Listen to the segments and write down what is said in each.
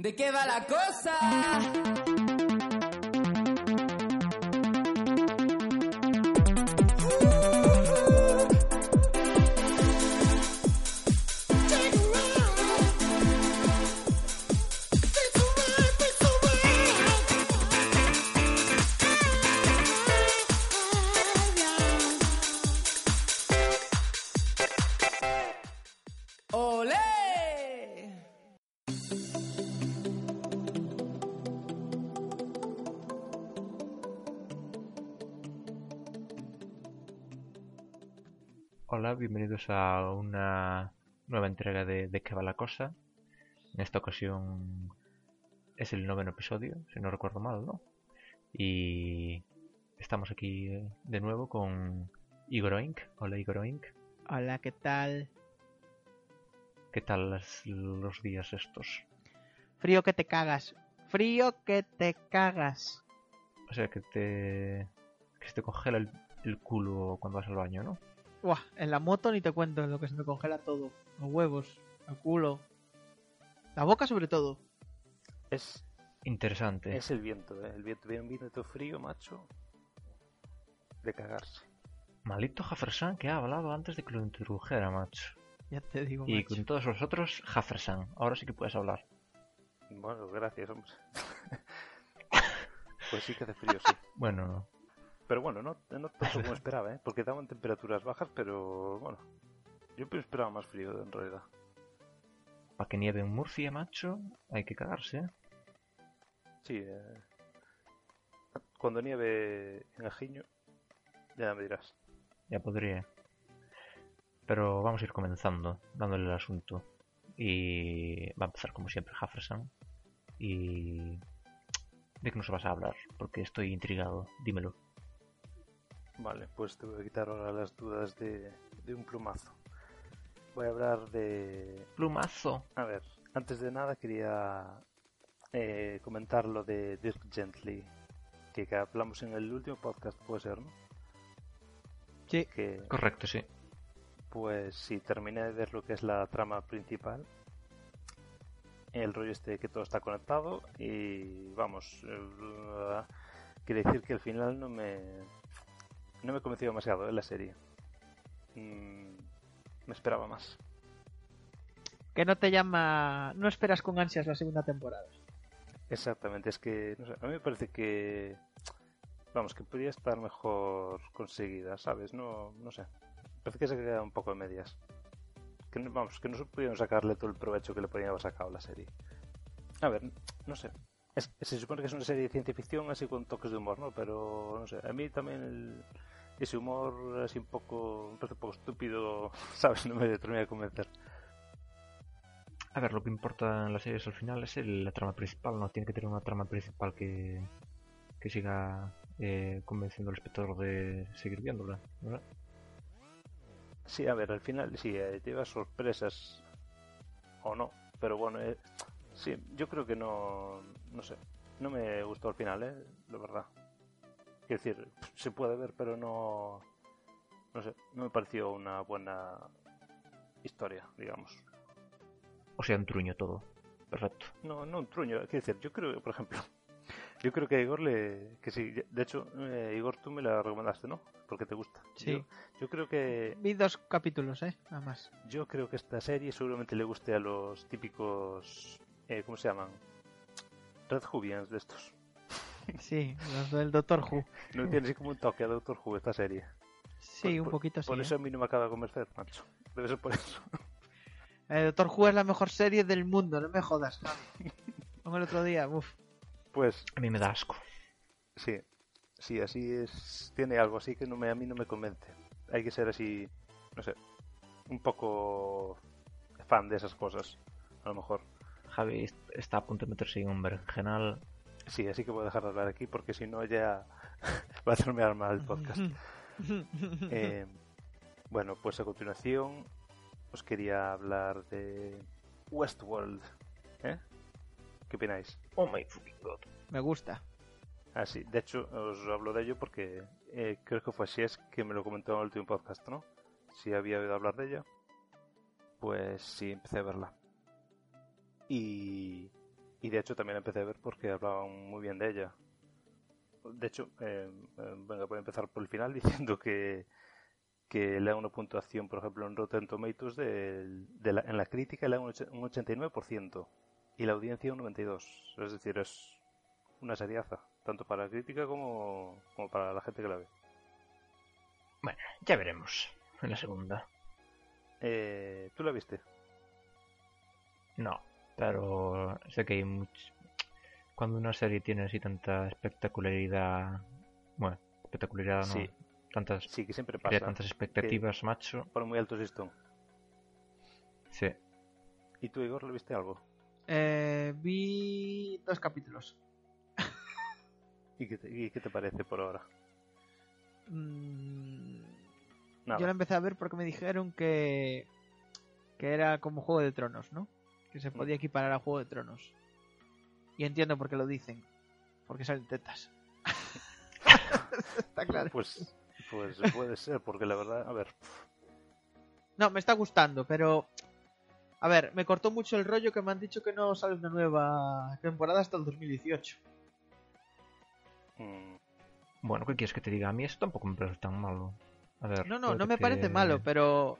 ¿De qué va la cosa? Hola, bienvenidos a una nueva entrega de De qué va la cosa. En esta ocasión es el noveno episodio, si no recuerdo mal, ¿no? Y estamos aquí eh, de nuevo con Igor Oink. Hola Igor Oink. Hola, ¿qué tal? ¿Qué tal las- los días estos? Frío que te cagas. Frío que te cagas. O sea, que te, que se te congela el, el culo cuando vas al baño, ¿no? Buah, en la moto ni te cuento lo que se me congela todo. Los huevos, el culo. La boca sobre todo. Es, Interesante. es el viento, ¿eh? El viento viene un viento frío, macho. De cagarse. Maldito Jefferson que ha hablado antes de que lo introdujera, macho. Ya te digo, Y macho. con todos vosotros, Jefferson. Ahora sí que puedes hablar. Bueno, gracias, hombre. pues sí que hace frío, sí. Bueno, Pero bueno, no, no tanto como esperaba, ¿eh? Porque daban temperaturas bajas, pero bueno. Yo esperaba más frío, en realidad. para que nieve en Murcia, macho, hay que cagarse, ¿eh? Sí, eh... Cuando nieve en Ajiño, ya me dirás. Ya podría. Pero vamos a ir comenzando, dándole el asunto. Y va a empezar como siempre Jefferson. Y... ¿De qué nos vas a hablar? Porque estoy intrigado. Dímelo. Vale, pues te voy a quitar ahora las dudas de, de un plumazo. Voy a hablar de ¡Plumazo! A ver, antes de nada quería eh, comentar lo de Dirk Gently, que, que hablamos en el último podcast, puede ser, ¿no? Sí, Que Correcto, sí. pues sí, terminé de ver lo que es la trama principal, el rollo este que todo está conectado y vamos, eh, quiere decir que al final no me no me convenció demasiado en la serie. Mm, me esperaba más. que no te llama. No esperas con ansias la segunda temporada. Exactamente, es que no sé, a mí me parece que vamos, que podría estar mejor conseguida, ¿sabes? No, no sé. Parece que se queda un poco a medias. Que no- vamos, que no pudieron sacarle todo el provecho que le podían haber sacado a la serie. A ver, no sé. Es- se supone que es una serie de ciencia ficción así con toques de humor, ¿no? Pero no sé, a mí también el- ese humor así un poco, un poco estúpido, ¿sabes? No me termina de convencer. A ver, lo que importa en las series al final es el- la trama principal. No tiene que tener una trama principal que, que siga eh, convenciendo al espectador de seguir viéndola, ¿verdad? Sí, a ver, al final sí, eh, lleva sorpresas o no, pero bueno, eh, sí, yo creo que no, no sé, no me gustó al final, eh, la verdad. Quiero decir, se puede ver, pero no, no sé, no me pareció una buena historia, digamos. O sea, un truño todo. Perfecto. No, no un truño, quiero decir, yo creo, por ejemplo, yo creo que a Igor le, que sí, de hecho, eh, Igor, tú me la recomendaste, ¿no? Porque te gusta. Sí. Yo, yo creo que Vi dos capítulos, ¿eh? Nada más. Yo creo que esta serie seguramente le guste a los típicos. Eh, ¿Cómo se llaman? Red Jubians de estos. Sí, los del Doctor Who. No tiene así como un toque a Doctor Who esta serie. Sí, Por- un por- poquito sí. Por ¿eh? eso a mí no me acaba de convencer, macho. Debe ser por eso. El Doctor Who es la mejor serie del mundo, no me jodas. Como el otro día, uff. Pues A mí me da asco. sí. Sí, así es. Tiene algo así que no me, a mí no me convence. Hay que ser así. No sé. Un poco. fan de esas cosas. A lo mejor. Javi est- está a punto de meterse en un berenjenal. Sí, así que voy a dejar de hablar aquí porque si no ya va a terminar mal el podcast. Eh, bueno, pues a continuación os quería hablar de Westworld. ¿Eh? ¿Qué opináis? Oh my fucking god. Me gusta. Ah, sí, de hecho os hablo de ello porque eh, creo que fue es que me lo comentó en el último podcast, ¿no? Si había oído hablar de ella. Pues sí, empecé a verla. Y, y de hecho también la empecé a ver porque hablaban muy bien de ella. De hecho, eh, eh, venga, voy a empezar por el final diciendo que, que le da una puntuación, por ejemplo, en Rotten Tomatoes de, de la- en la crítica le da un, un 89% y la audiencia un 92%. Es decir, es una seriaza, tanto para la crítica como, como para la gente que la ve. Bueno, ya veremos en la segunda. Eh, ¿Tú la viste? No, pero sé que hay much... Cuando una serie tiene así tanta espectacularidad... Bueno, espectacularidad no. Sí. Tantas, Sí, que siempre pasa. tantas expectativas, macho. Pone muy alto el listón. Sí. ¿Y tú, Igor, le viste algo? Eh, vi dos capítulos. ¿Y qué te, y qué te parece por ahora? Mm. Yo la empecé a ver porque me dijeron que, que era como Juego de Tronos, ¿no? Que se podía equiparar a Juego de Tronos. Y entiendo por qué lo dicen. Porque salen tetas. Está claro. Pues, pues puede ser, porque la verdad, a ver, No, me está gustando, pero... A ver, me cortó mucho el rollo que me han dicho que no sale una nueva temporada hasta el 2018. mm, Bueno, ¿qué quieres que te diga? A mí esto tampoco me parece tan malo. A ver, No, no, no me que- parece malo, pero...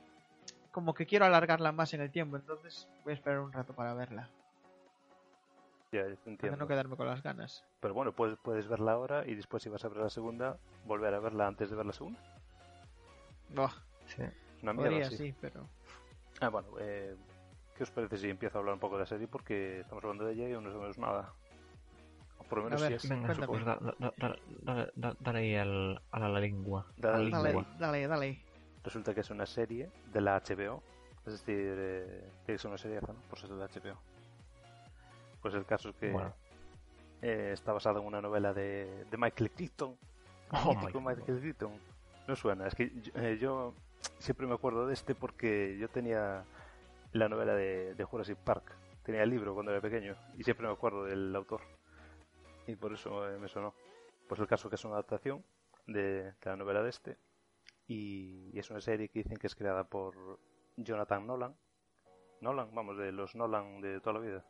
Como que quiero alargarla más en el tiempo, entonces voy a esperar un rato para verla. ya Para no quedarme con las ganas. Pero bueno, puedes, puedes verla ahora y después si vas a ver la segunda, volver a verla antes de ver la segunda. Buah, Sí. Una mierda, podría, sí. sí, pero... Ah, bueno, eh, ¿qué os parece si empiezo a hablar un poco de la serie? Porque estamos hablando de ella y aún no sabemos nada. O por lo menos ver, si es... Venga, pues da, da, da, da- da- dale ahí al, a la lengua. Dale Dale, lengua. dale, dale. Resulta que es una serie de la HBO. Es decir, eh, que ser una serie, ¿no? Por ser de la HBO. Pues el caso es que Bueno. eh, está basado en una novela de, de Michael Crichton. Oh, my Michael Crichton. No suena, es que yo, eh, yo siempre me acuerdo de este porque yo tenía la novela de, de Jurassic Park. Tenía el libro cuando era pequeño y siempre me acuerdo del autor. Y por eso eh, me sonó. Pues el caso que es una adaptación de, de la novela de este. Y, y es una serie que dicen que es creada por Jonathan Nolan. Nolan, vamos, de los Nolan de toda la vida.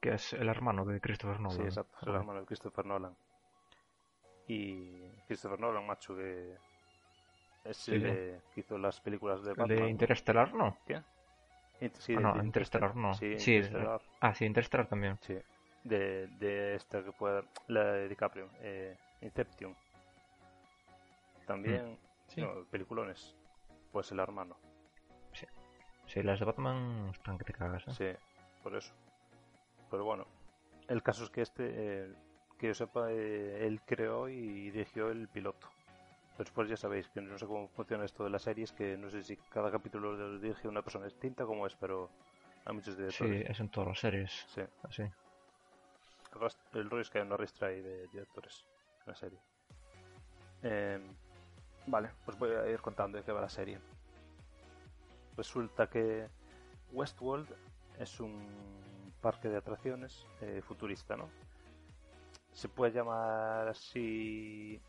Que es el hermano de Christopher Nolan. Sí, exacto, es el hermano de Christopher Nolan. Y Christopher Nolan, macho, que es Sí, el de- que hizo las películas de Batman. de Interestelar, ¿no? ¿Qué? Sí, Ah, no, de Interestelar no. Sí, Sí, Interestelar. Ah, sí, Interestelar también. Sí. De, de esta que puede la de DiCaprio, eh, Inception. También, Sí. no, peliculones. Pues el hermano. Sí, las de Batman están que te cagas, ¿eh? Sí, por eso. Pero bueno, el caso es que este, eh, que yo sepa, eh, él creó y dirigió el piloto. Después ya sabéis que no sé cómo funciona esto de las series, que no sé si cada capítulo lo dirige una persona distinta, como es, pero hay muchos Sí, directores. es en todas las series. Sí. Así. El rollo es que hay una ristra ahí de directores en la serie. Eh, vale, pues voy a ir contando de qué va la serie. Resulta que Westworld es un parque de atracciones eh, futurista, ¿no? Se puede llamar así.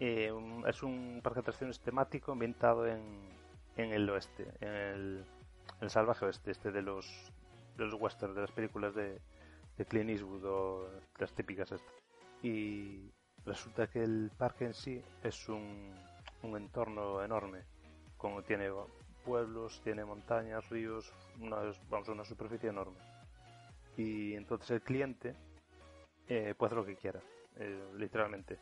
eh, es un parque de atracciones temático ambientado en, en el oeste, en el, el salvaje oeste, este de los, de los westerns, de las películas de, de Clint Eastwood o las típicas estas. Y resulta que el parque en sí es un, un entorno enorme, como tiene pueblos, tiene montañas, ríos, una, vamos, una superficie enorme. Y entonces el cliente eh, puede hacer lo que quiera, eh, literalmente.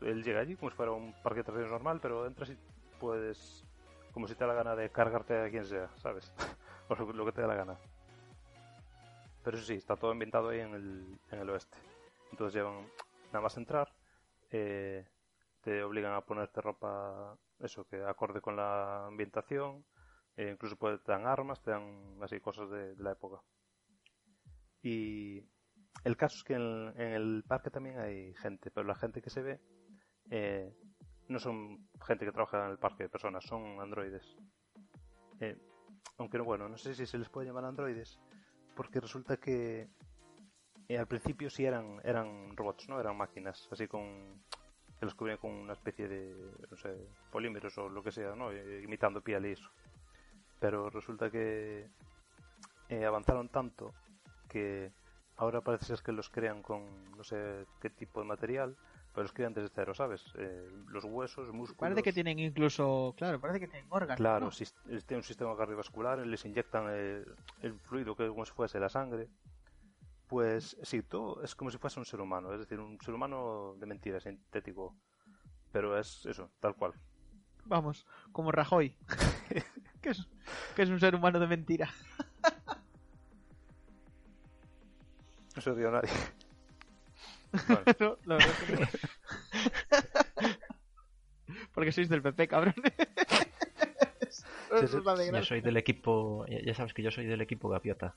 Él llega allí como si fuera un parque de atracciones normal, pero entras y puedes, como si te da la gana de cargarte a quien sea, ¿sabes? o lo, que te da la gana. Pero eso sí, está todo ambientado ahí en el, en el oeste. Entonces llevan nada más entrar, eh, te obligan a ponerte ropa, eso, que acorde con la ambientación, eh, incluso puede- te dan armas, te dan así cosas de, la época. Y el caso es que en, el parque también hay gente, pero la gente que se ve eh, no son gente que trabaja en el parque personas, son androides. Eh, aunque bueno, no sé si se les puede llamar androides, porque resulta que al principio sí eran, eran robots, ¿no? Eran máquinas, así con que los cubrían con una especie de, no sé, polímeros o lo que sea, ¿no? Eh, imitando piel y eso. Pero resulta que eh, avanzaron tanto que ahora parece ser que los crean con no sé qué tipo de material, pero los crean desde cero, ¿sabes? Eh, los huesos, músculos... Parece que tienen incluso, claro, parece que tienen órganos. Claro, ¿no? sis- eh, tiene un sistema cardiovascular, les inyectan el fluido que como si fuese la sangre. Pues sí, todo es como si fuese un ser humano, es decir, un ser humano de mentira, sintético. Pero es eso, tal cual. Vamos, como Rajoy. que, es, que es un ser humano de mentira. No se ríe a nadie. Bueno, No, la verdad es que no. Porque sois del PP, cabrón. Sí, sí. Yo soy del equipo, ya ya sabes que yo soy del equipo Gaviota.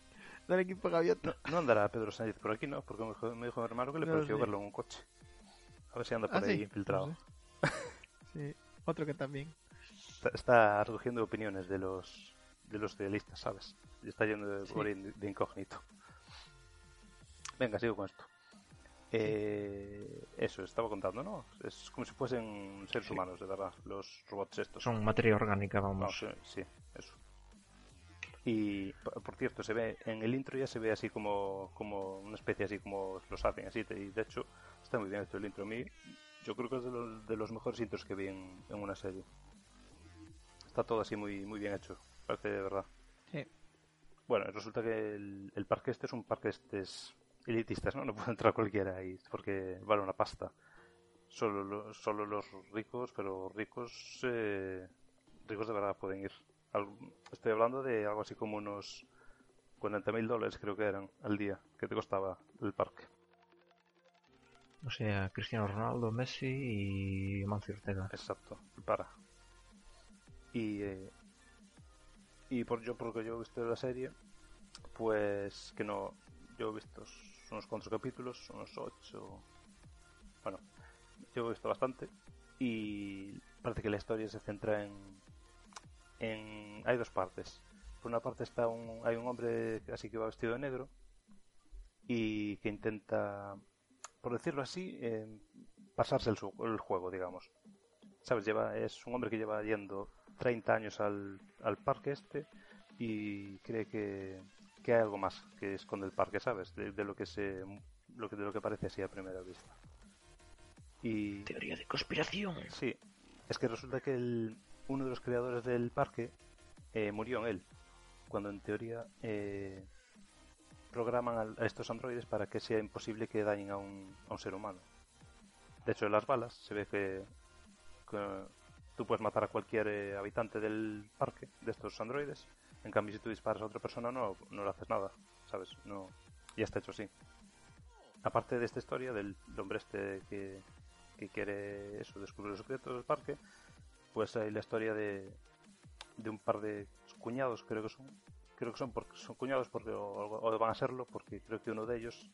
Del equipo Gaviota. no andará Pedro Sánchez por aquí, ¿no? Porque me dijo, me dijo mi hermano que le No pareció verlo en un coche. A ver si anda por Ah, ahí sí, infiltrado. no Sí, otro que también. Está, está recogiendo opiniones de los de los idealistas, ¿sabes? Y está yendo de, Sí. por ahí de incógnito. Venga, sigo con esto. Eh, eso, estaba contando, ¿no? Es como si fuesen seres Sí. humanos, de verdad, los robots estos. Son materia orgánica, No, vamos. sí, sí, eso. Y, por cierto, se ve en el intro ya se ve así como, como una especie así como los hacen, así. Y de hecho, está muy bien hecho el intro. A mí, yo creo que es de los, de los mejores intros que vi en, en una serie. Está todo así muy, muy bien hecho, parece de verdad. Sí. Bueno, resulta que el, el parque este es un parque estes elitistas, ¿no? No puede entrar cualquiera ahí porque vale una pasta. Solo, lo- solo los ricos, pero ricos, eh, ricos de verdad pueden ir. Estoy hablando de algo así como unos 40 mil dólares creo que eran al día que te costaba el parque. O sea, Cristiano Ronaldo, Messi y Mancio Ortega. Exacto, para. Y, eh, y por yo, por lo que yo he visto de la serie, pues que no. Yo he visto unos cuantos capítulos, unos ocho. Bueno, yo he visto bastante. Y parece que la historia se centra en. En hay dos partes. Por una parte está un, hay un hombre así que va vestido de negro y que intenta, por decirlo así, eh, pasarse el, el juego, digamos. ¿Sabes? Lleva, es un hombre que lleva yendo 30 años al, al parque este y cree que, que hay algo más que esconde el parque, ¿sabes? De, de lo que se lo que de lo que parece así a primera vista. Y Teoría de conspiración. sí, es que resulta que el- uno de los creadores del parque eh, murió en él, cuando en teoría eh, programan a estos androides para que sea imposible que dañen a un, a un ser humano. De hecho, en las balas se ve que, que tú puedes matar a cualquier eh, habitante del parque de estos androides. En cambio, si tú disparas a otra persona, no, no le haces nada, ¿sabes? No, ya está hecho así. Aparte de esta historia del hombre este que, que quiere eso, descubrir los secretos del parque, pues hay la historia de, de un par de cuñados, creo que son. Creo que son porque son cuñados porque o, van a serlo porque creo que uno de ellos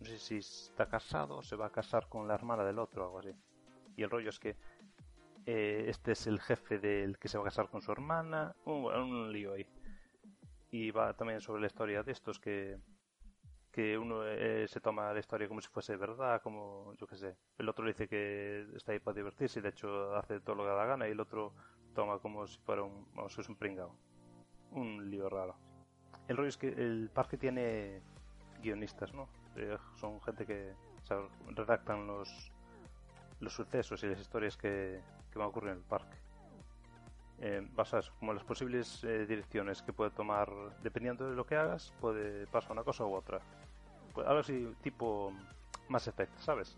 no sé si está casado o se va a casar con la hermana del otro o algo así. Y el rollo es que eh, este es el jefe del que se va a casar con su hermana, un lío ahí. Y va también sobre la historia de estos que que uno eh, se toma la historia como si fuese verdad, como yo qué sé. El otro dice que está ahí para divertirse y de hecho hace todo lo que da la gana y el otro toma como si fuera un, vamos, es un pringao. Un lío raro. El rollo es que el parque tiene guionistas, ¿no? Eh, son gente que o sea, redactan los los sucesos y las historias que, que van a ocurrir en el parque. Eh, basas como las posibles eh, direcciones que puede tomar, dependiendo de lo que hagas, puede pasar una cosa u otra. Pues algo así, tipo Mass Effect, ¿sabes?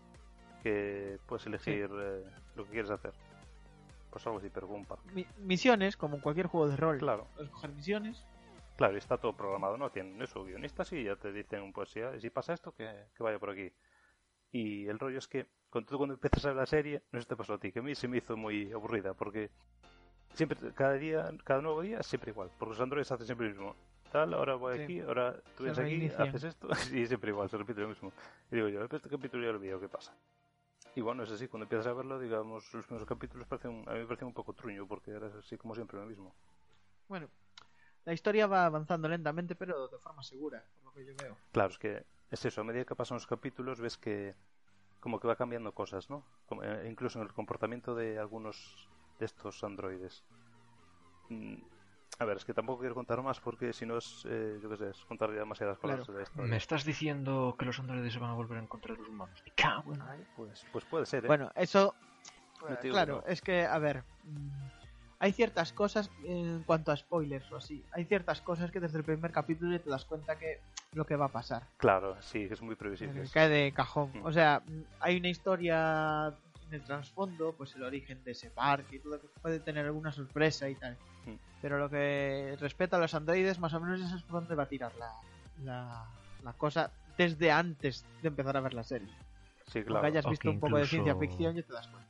Que puedes elegir eh, lo que quieres hacer. Pues algo así, pero un. Mi- misiones, como en cualquier juego de rol. Claro. Puedes coger misiones. Claro, y está todo programado, ¿no? Tienen eso, guionistas y ya te dicen, pues si, si pasa esto, que, que vaya por aquí. Y el rollo es que cuando tú cuando empiezas a ver la serie, no sé si te pasó a ti, que a mí se me hizo muy aburrida, porque siempre, cada día, cada nuevo día es siempre igual, porque los androides hacen siempre lo mismo. Tal, ahora voy Sí. aquí, ahora tú vienes aquí, haces esto, y siempre igual, se repite lo mismo. Y digo yo, este capítulo ya lo vi, ¿o ¿qué pasa? Y bueno, es así, cuando empiezas a verlo, digamos, los primeros capítulos parecen, a mí me parecen un poco truño, porque era así como siempre lo mismo. Bueno, la historia va avanzando lentamente, pero de forma segura, por lo que yo veo. Claro, es que es eso, a medida que pasan los capítulos ves que como que va cambiando cosas, ¿no? Como, eh, incluso en el comportamiento de algunos de estos androides. A ver, es que tampoco quiero contar más porque si no es, eh, yo qué sé, es contar demasiadas cosas Claro. de historia. ¿Me estás diciendo que los androides se van a volver a encontrar los humanos? Me cago en- Ay, pues, pues puede ser, ¿eh? Bueno, eso. No digo claro, que no. es que, a ver. mm, Hay ciertas cosas en cuanto a spoilers o así. Hay ciertas cosas que desde el primer capítulo te das cuenta que lo que va a pasar. Claro, sí, que es muy previsible. Que cae de cajón. Mm. O sea, mm, hay una historia en el trasfondo, pues el origen de ese parque y todo, que puede tener alguna sorpresa y tal. Mm. Pero lo que respecta a los androides, más o menos eso es por donde va a tirar la, la, la cosa desde antes de empezar a ver la serie. Sí, Aunque claro. hayas O visto que un poco de incluso- ciencia ficción, ya te das cuenta.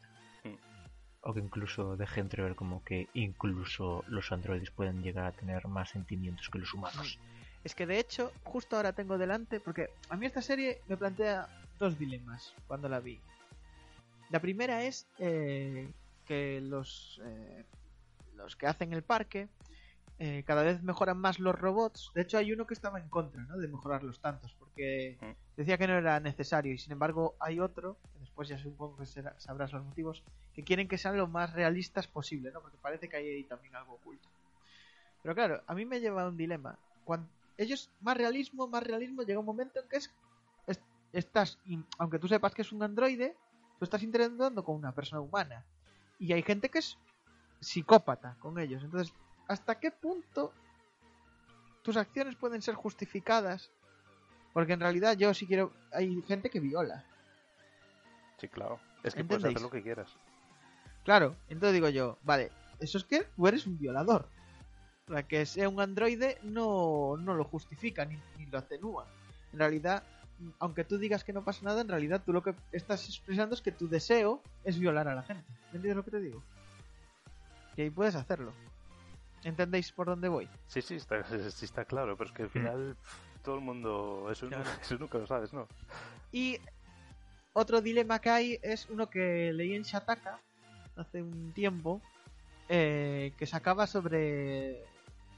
O que incluso deje entrever como que incluso los androides pueden llegar a tener más sentimientos que los humanos. Es que de hecho, justo ahora tengo delante, porque a mí esta serie me plantea dos dilemas cuando la vi. La primera es eh, que los, eh, los que hacen el parque eh, cada vez mejoran más los robots. De hecho, hay uno que estaba en contra ¿no? de mejorarlos tantos, porque Mm. decía que no era necesario. Y sin embargo, hay otro, que después ya supongo que será- sabrás los motivos, que quieren que sean lo más realistas posible, ¿no? porque parece que hay ahí también algo oculto. Pero claro, a mí me lleva a un dilema. Cuando ellos, más realismo, más realismo, llega un momento en que es, es- estás, aunque tú sepas que es un androide, tú estás interactuando con una persona humana. Y hay gente que es psicópata con ellos. Entonces, ¿hasta qué punto tus acciones pueden ser justificadas? Porque en realidad yo sí quiero... Hay gente que viola. Sí, claro. Es que puedes hacer lo que quieras. Claro, entonces digo yo, vale, eso es que tú eres un violador. Sea, que sea un androide no, no lo justifica ni, ni lo atenúa. En realidad, aunque tú digas que no pasa nada, en realidad tú lo que estás expresando es que tu deseo es violar a la gente. ¿Me entiendes lo que te digo? Y ahí puedes hacerlo. ¿Entendéis por dónde voy? Sí, sí, está, sí está claro, pero es que al final pff, todo el mundo... Eso, Claro. nunca, eso nunca lo sabes, ¿no? Y otro dilema que hay es uno que leí en Shataka hace un tiempo, eh, que sacaba sobre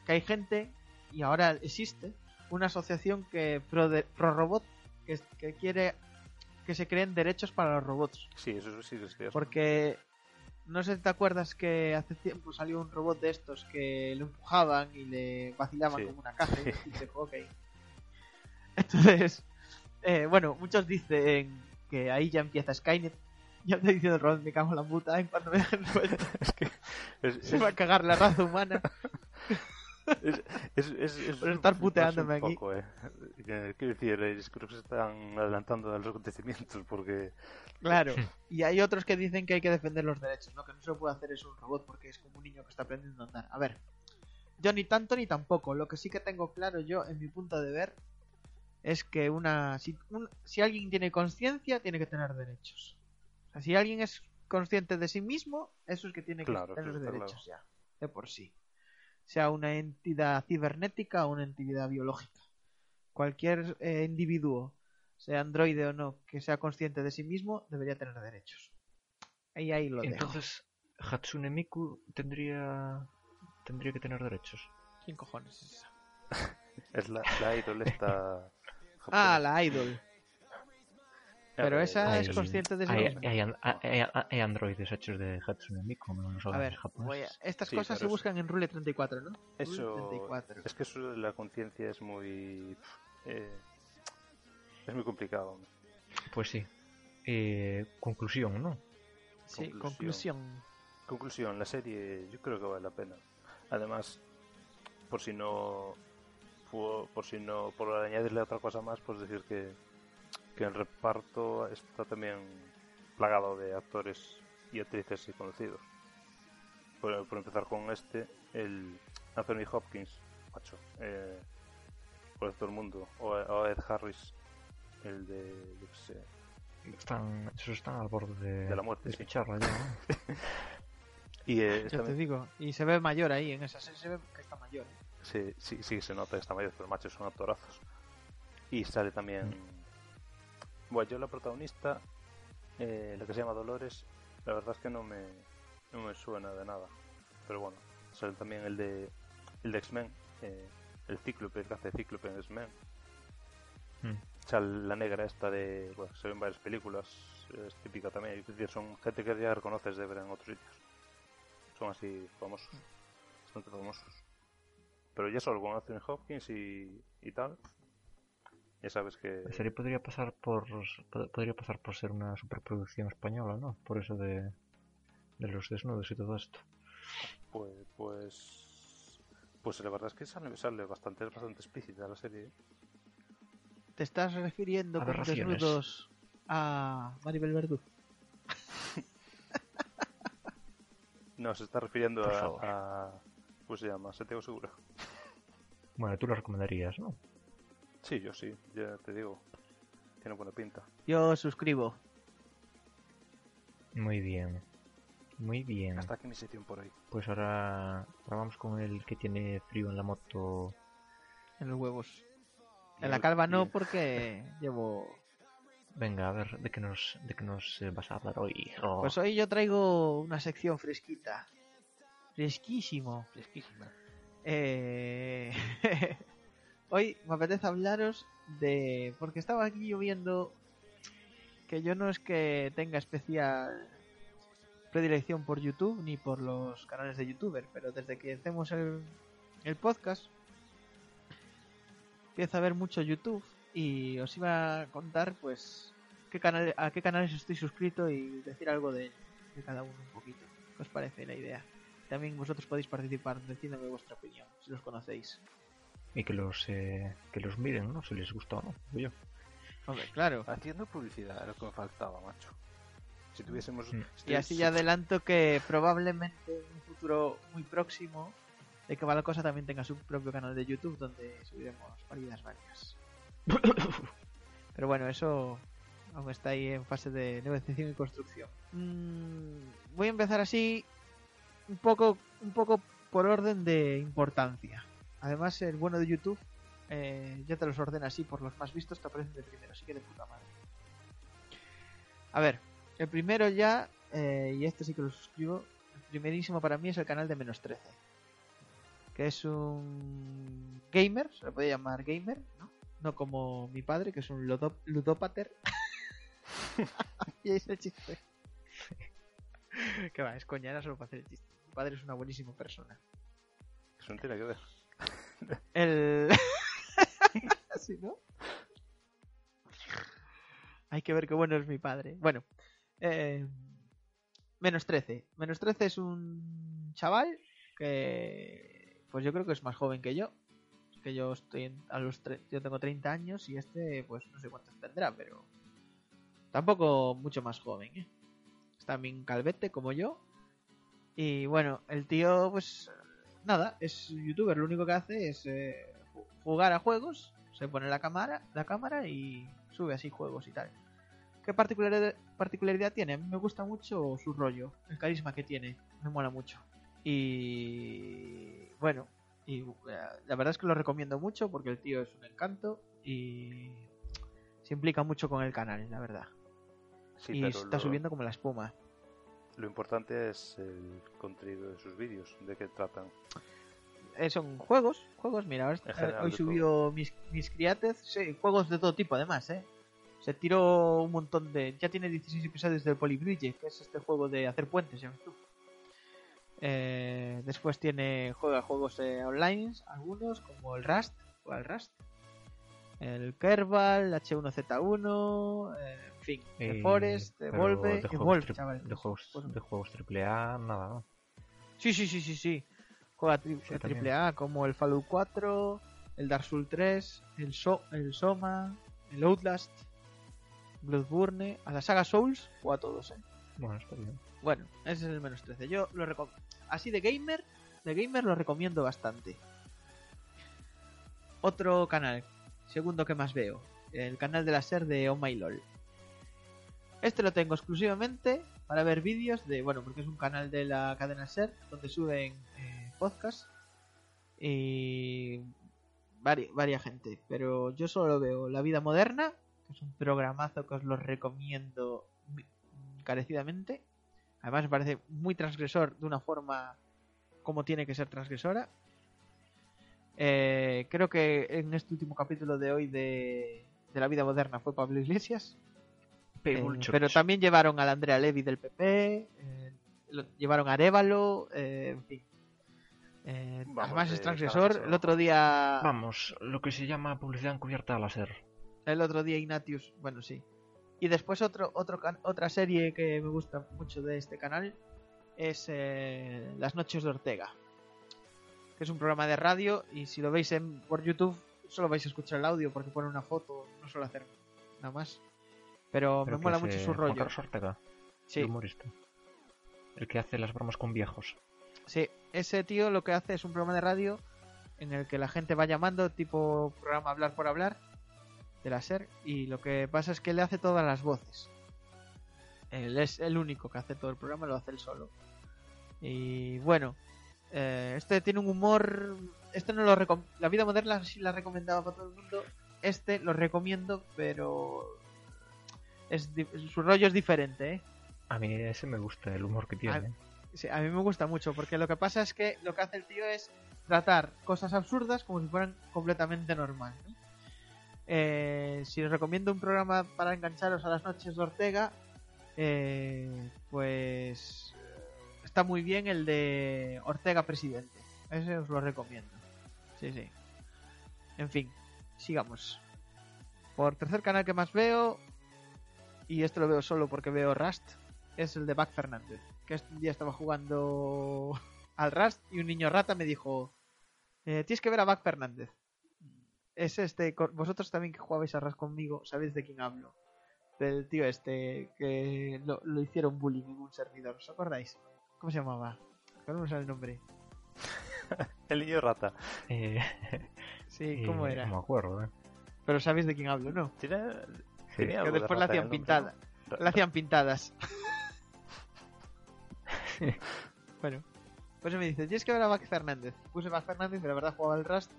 que hay gente, y ahora existe, una asociación que pro, de- pro robot, que, que quiere que se creen derechos para los robots. Sí, eso sí es cierto. Porque no sé si te acuerdas que hace tiempo salió un robot de estos que lo empujaban y le vacilaban Sí. como una caja y dijiste, ok. Entonces, eh, bueno, muchos dicen que ahí ya empieza Skynet. Ya te diciendo el robot, me cago en la puta, en cuando me dejen suelto. Es que... Es, Se va a cagar la raza humana. es, es, es, es- Por estar es puteándome un aquí. poco, eh. Quiero decir, creo que se están adelantando a los acontecimientos porque... Claro. Y hay otros que dicen que hay que defender los derechos, ¿no? Que no se lo puede hacer es un robot porque es como un niño que está aprendiendo a andar. A ver, yo ni tanto ni tampoco. Lo que sí que tengo claro yo, en mi punto de ver, es que una si, un- si alguien tiene conciencia, tiene que tener derechos. O sea, si alguien es consciente de sí mismo, eso es que tiene que Claro, tener está derechos ya, de por sí. Sea una entidad cibernética o una entidad biológica. Cualquier eh, individuo sea androide o no, que sea consciente de sí mismo, debería tener derechos. Ahí, ahí lo dejo. Entonces, Hatsune Miku tendría tendría que tener derechos. ¿Quién cojones es esa? Es la, la idol esta... Ah, la idol. Pero esa es Hay- consciente de sí hay, hay, an- hay- hay androides hechos de Hatsune Miku, no los A ver, japoneses. a- estas Sí, cosas se es- buscan en Rule 34, ¿no? Eso... Rule 34. Es que eso de la conciencia es muy... eh, es muy complicado. Pues sí. Eh, conclusión, ¿no? Sí, conclusión. conclusión. Conclusión, la serie yo creo que vale la pena. Además, por si no por, por si no por añadirle otra cosa más, pues decir que que el reparto está también plagado de actores y actrices conocidos. Por, por empezar con este, el Anthony Hopkins, macho, eh, por todo el mundo, o, o Ed Harris, el de, yo qué sé, Están, esos están al borde de, De la muerte, de sí. ya, ¿no? y eh, Ya te digo. Y se ve mayor ahí, en esa serie se ve que está mayor. Sí, sí, sí se nota que está mayor, pero machos son actorazos. Y sale también. Bueno, yo la protagonista, eh, la que se llama Dolores, la verdad es que no me, no me suena de nada. Pero bueno, sale también el de el de X-Men, eh, el Cíclope, que hace Cíclope en X-Men. Mm. La negra esta de. Bueno, se ve en varias películas, es típica también. Es decir, son gente que ya reconoces de ver en otros sitios. Son así famosos, bastante famosos. Pero ya solo con Anthony Hopkins y, y tal, ya sabes que... La serie podría pasar por pod- podría pasar por ser una superproducción española, ¿no? Por eso de, de los desnudos y todo esto. Pues, pues, pues la verdad es que sale, sale bastante, es bastante explícita la serie. ¿eh? ¿Te estás refiriendo con Aberraciones. desnudos a Maribel Verdú? No, se está refiriendo a, a- ¿Cómo se llama? Santiago Segura. Bueno, tú lo recomendarías, ¿no? Sí, yo sí, ya te digo. Tiene buena pinta. Yo suscribo. Muy bien. Muy bien. Hasta aquí mi sección por ahí. Pues ahora, ahora vamos con el que tiene frío en la moto. En los huevos. En la calva no, porque llevo. Venga, a ver, ¿de qué nos, de qué nos vas a hablar hoy? Oh, Pues hoy yo traigo una sección fresquita. Fresquísimo. Fresquísima. Eh... hoy me apetece hablaros de. Porque estaba aquí yo viendo que yo no es que tenga especial predilección por YouTube ni por los canales de youtuber, pero desde que hacemos el, el podcast empiezo a ver mucho YouTube y os iba a contar pues qué canal, a qué canales estoy suscrito y decir algo de, de cada uno un poquito. ¿Qué os parece la idea? También vosotros podéis participar diciéndome vuestra opinión, si los conocéis. Y que los, eh, que los miren, ¿no? Si les gusta o no. digo yo. Hombre, claro. Haciendo publicidad era lo que me faltaba, macho. Si tuviésemos... Mm. si Y así ya adelanto que probablemente en un futuro muy próximo de que va la cosa también tenga su propio canal de YouTube donde subiremos paridas varias. Pero bueno, eso aún está ahí en fase de negociación y construcción. Mm, voy a empezar así un poco, un poco por orden de importancia. Además, el bueno de YouTube eh, ya te los ordena así por los más vistos, te aparecen de primero, así que de puta madre. A ver, el primero ya, eh, y este sí que lo suscribo, el primerísimo para mí es el canal de Menos 13. Que es un gamer, se le puede llamar gamer, ¿no? No como mi padre, que es un ludo- ludópater. y es el chiste. que va, es coña, solo para hacer el chiste. Mi padre es una buenísima persona. Eso no tiene que ver. El... ¿Sí, no? Hay que ver qué bueno es mi padre. Bueno, eh, menos 13. Menos 13 es un chaval que, pues yo creo que es más joven que yo. Que yo estoy en- a los tre- yo tengo 30 años y este, pues no sé cuántos tendrá, pero tampoco mucho más joven. ¿eh? Es también calvete como yo. Y bueno, el tío, pues nada, es youtuber. Lo único que hace es eh, ju- jugar a juegos, se pone la cámara, la cámara y sube así juegos y tal. ¿Qué particularidad, particularidad tiene? Me gusta mucho su rollo, el carisma que tiene, me mola mucho. Y bueno, y eh, la verdad es que lo recomiendo mucho porque el tío es un encanto y se implica mucho con el canal, la verdad. Sí, y está lo, subiendo como la espuma. Lo importante es el contenido de sus vídeos, de qué tratan. Eh, son juegos, juegos, mira, ahora- general, hoy subió mis, mis Created, sí, juegos de todo tipo además, eh. Se tiró un montón de... Ya tiene 16 episodios del Polybridge, que es este juego de hacer puentes, ¿sabes tú? Eh, después tiene juega juegos eh, online, algunos, como el Rust, juega el Rust. El Kerbal, H1Z1, eh, en fin, The Eh, Forest, The pero Volve, de juegos Wolf, tri- chaval. De juegos, Pues- de juegos AAA, nada, ¿no? Sí, sí, sí, sí, sí. Juega tri- Sí, eh, también. triple A como el Fallout 4, el Dark Souls 3, el, so el Soma, el Outlast, Bloodborne, a la saga Souls o a todos, eh. Bueno, está bien. Bueno, ese es el menos 13. Yo lo recomiendo. Así de gamer, de gamer lo recomiendo bastante. Otro canal, segundo que más veo, el canal de la SER de Oh My LOL. Este lo tengo exclusivamente para ver vídeos de, bueno, porque es un canal de la cadena SER donde suben eh, podcasts y vari- varia gente. Pero yo solo veo La Vida Moderna, que es un programazo que os lo recomiendo mi- encarecidamente. Además me parece muy transgresor de una forma como tiene que ser transgresora. Eh, creo que en este último capítulo de hoy de, de la vida moderna fue Pablo Iglesias. Eh, pero también llevaron a la Andrea Levy del PP, eh, lo- llevaron a Arevalo, eh, en fin. Vamos, además de es transgresor. El otro día. Vamos, lo que se llama publicidad encubierta al hacer. El otro día Ignatius. Bueno, sí. Y después otro, otro otra serie que me gusta mucho de este canal es eh, Las Noches de Ortega. Que es un programa de radio y si lo veis en, por YouTube solo vais a escuchar el audio porque pone una foto, no suele hacer nada más. Pero, Pero me mola mucho eh, su rollo. Carlos Ortega, Sí, el humorista. El que hace las bromas con viejos. sí, ese tío lo que hace es un programa de radio en el que la gente va llamando, tipo programa Hablar por Hablar de la SER, y lo que pasa es que le hace todas las voces. Él es el único que hace todo el programa, lo hace él solo. Y bueno, eh, este tiene un humor. Este no lo recom- La vida moderna sí la recomendaba para todo el mundo. Este lo recomiendo, pero. Es di- su rollo es diferente, ¿eh? A mí ese me gusta, el humor que tiene. Sí, a mí me gusta mucho, porque lo que pasa es que lo que hace el tío es tratar cosas absurdas como si fueran completamente normal. ¿no? Eh, si os recomiendo un programa para engancharos a las noches de Ortega, eh, pues está muy bien el de Ortega Presidente. Ese os lo recomiendo. Sí, sí. En fin, sigamos. Por tercer canal que más veo, y esto lo veo solo porque veo Rust, es el de Back Fernández. Que este día estaba jugando al Rust y un niño rata me dijo: eh, Tienes que ver a Back Fernández. Es este. Vosotros también que jugabais a Rust conmigo, sabéis de quién hablo. Del tío este que lo, lo hicieron bullying en un servidor. ¿Os acordáis? ¿Cómo se llamaba? Que no me sale el nombre. El niño rata. Eh, Sí, ¿cómo eh, era? No me acuerdo, ¿eh? Pero sabéis de quién hablo, ¿no? Tiene, Sí. tenía Que después en hacían el pintada. ¿no? Le hacían pintadas. bueno, pues me dice, tienes que ver a Back Fernández. Puse Back Fernández y la verdad jugaba al Rust.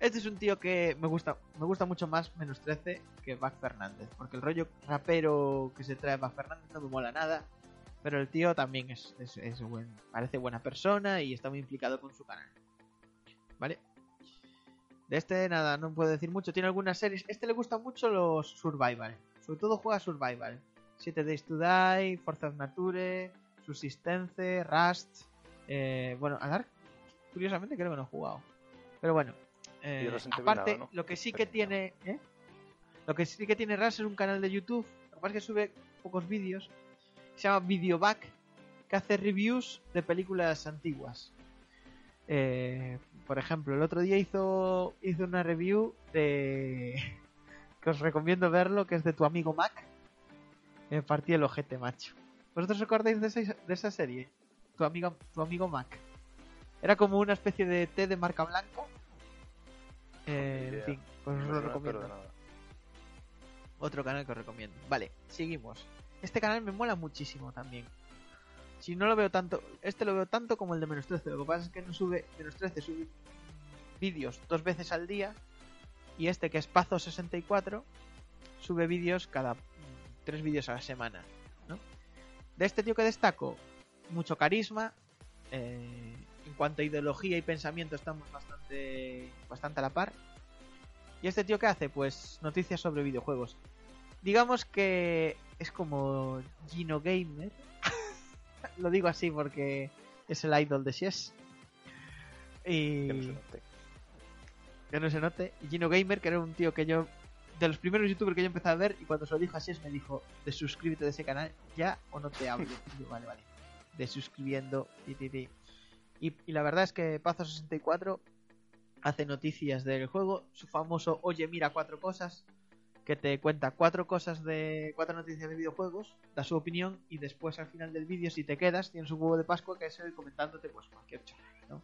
Este es un tío que me gusta, me gusta mucho más menos 13 que Back Fernández. Porque el rollo rapero que se trae Back Fernández no me mola nada. Pero el tío también es, es, es buen, parece buena persona y está muy implicado con su canal. ¿Vale? De este nada, no puedo decir mucho. Tiene algunas series. Este le gustan mucho los Survival. Sobre todo juega Survival. 7 Days to Die, Forza of Nature, Subsistence, Rust. Eh, bueno, a Dark, curiosamente creo que no he jugado. Pero bueno, eh, aparte, nada, ¿no? lo que sí que tiene. ¿eh? Lo que sí que tiene Rust es un canal de YouTube. Lo que pasa es que sube pocos vídeos. Se llama Videoback. Que hace reviews de películas antiguas. Eh, por ejemplo, el otro día hizo, hizo una review de. que os recomiendo verlo, que es de tu amigo Mac. Me partí el ojete, macho. ¿Vosotros os acordáis de esa, de esa serie? Tu amigo, tu amigo Mac. Era como una especie de té de marca blanca. Eh, en fin, pues os lo recomiendo. Otro canal que os recomiendo. Vale, seguimos. Este canal me mola muchísimo también. Si no lo veo tanto, este lo veo tanto como el de menos 13. Lo que pasa es que no sube, menos 13 sube vídeos dos veces al día. Y este que es Pazo64 sube vídeos cada mm, tres vídeos a la semana. De este tío que destaco, mucho carisma. eh, en cuanto a ideología y pensamiento estamos bastante, bastante a la par. ¿Y este tío qué hace? Pues noticias sobre videojuegos. Digamos que es como Gino Gamer. Lo digo así porque es el idol de Chess. Y Que no se note. que no se note. Gino Gamer, que era un tío que yo. De los primeros youtubers que yo empecé a ver, y cuando se lo dijo a Chess me dijo: De suscríbete de ese canal ya o no te hablo. Y yo, vale, vale. De suscribiendo. ti, ti, ti. Y, y la verdad es que Pazo64 hace noticias del juego. Su famoso Oye, mira cuatro cosas. Que te cuenta cuatro cosas de. cuatro noticias de videojuegos. Da su opinión. Y después al final del vídeo, si te quedas, tienes un huevo de Pascua que es él comentándote pues cualquier chorrada, ¿no?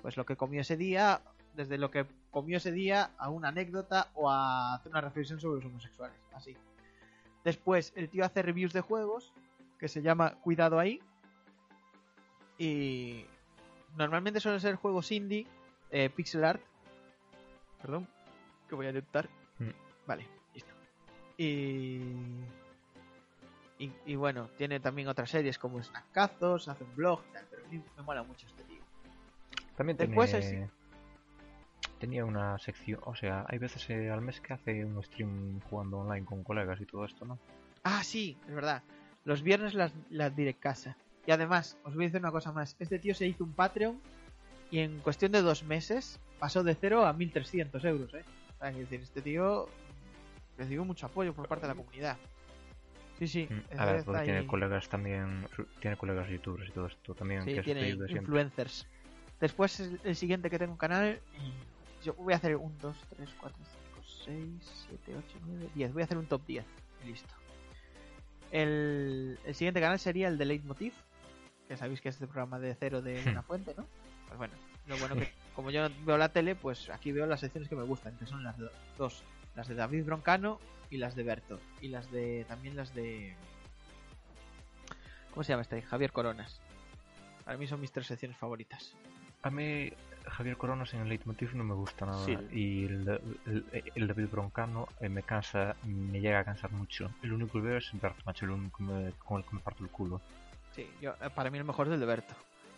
Pues lo que comió ese día. Desde lo que comió ese día a una anécdota o a hacer una reflexión sobre los homosexuales. Así. Después el tío hace reviews de juegos. Que se llama Cuidado ahí. Y normalmente suelen ser juegos indie, eh, pixel art. Perdón, que voy a intentar. Mm. Vale. Y... y. y bueno, tiene también otras series como Snackazos, hace un blog, tal, pero a mí me mola mucho este tío. También Después tenía una sección, o sea, hay veces eh, al mes que hace un stream jugando online con colegas y todo esto, ¿no? Ah, sí, es verdad. Los viernes las, las diré casa. Y además, os voy a decir una cosa más. Este tío se hizo un Patreon y en cuestión de dos meses pasó de 0 a 1300 euros, ¿eh? Quiero decir, este tío recibió mucho apoyo por parte de la comunidad. Sí, sí. Mm, A ver, porque tiene ahí. colegas también, tiene colegas youtubers y todo esto también Sí, que tiene ayuda siempre. influencers. Después el, el siguiente que tengo en canal, y yo voy a hacer un 2, 3, 4, 5, 6, 7, 8, 9, 10. Voy a hacer un top 10 y listo. El, el siguiente canal sería el de Leitmotiv, que sabéis que es el programa de cero de Buena Fuente, ¿no? Pues bueno, lo bueno que como yo no veo la tele, pues aquí veo las secciones que me gustan, que son las do- dos, las de David Broncano y las de Berto, y las de también las de ¿Cómo se llama este? Javier Coronas. Para mí son mis tres secciones favoritas. A mí Javier Coronas en el Leitmotiv no me gusta nada. Sí. Y el, el, el David Broncano eh, me cansa, me llega a cansar mucho. El único que veo es Berto, macho, el único me- con el que me parto el culo. Sí, yo, eh, para mí el mejor es el de Berto.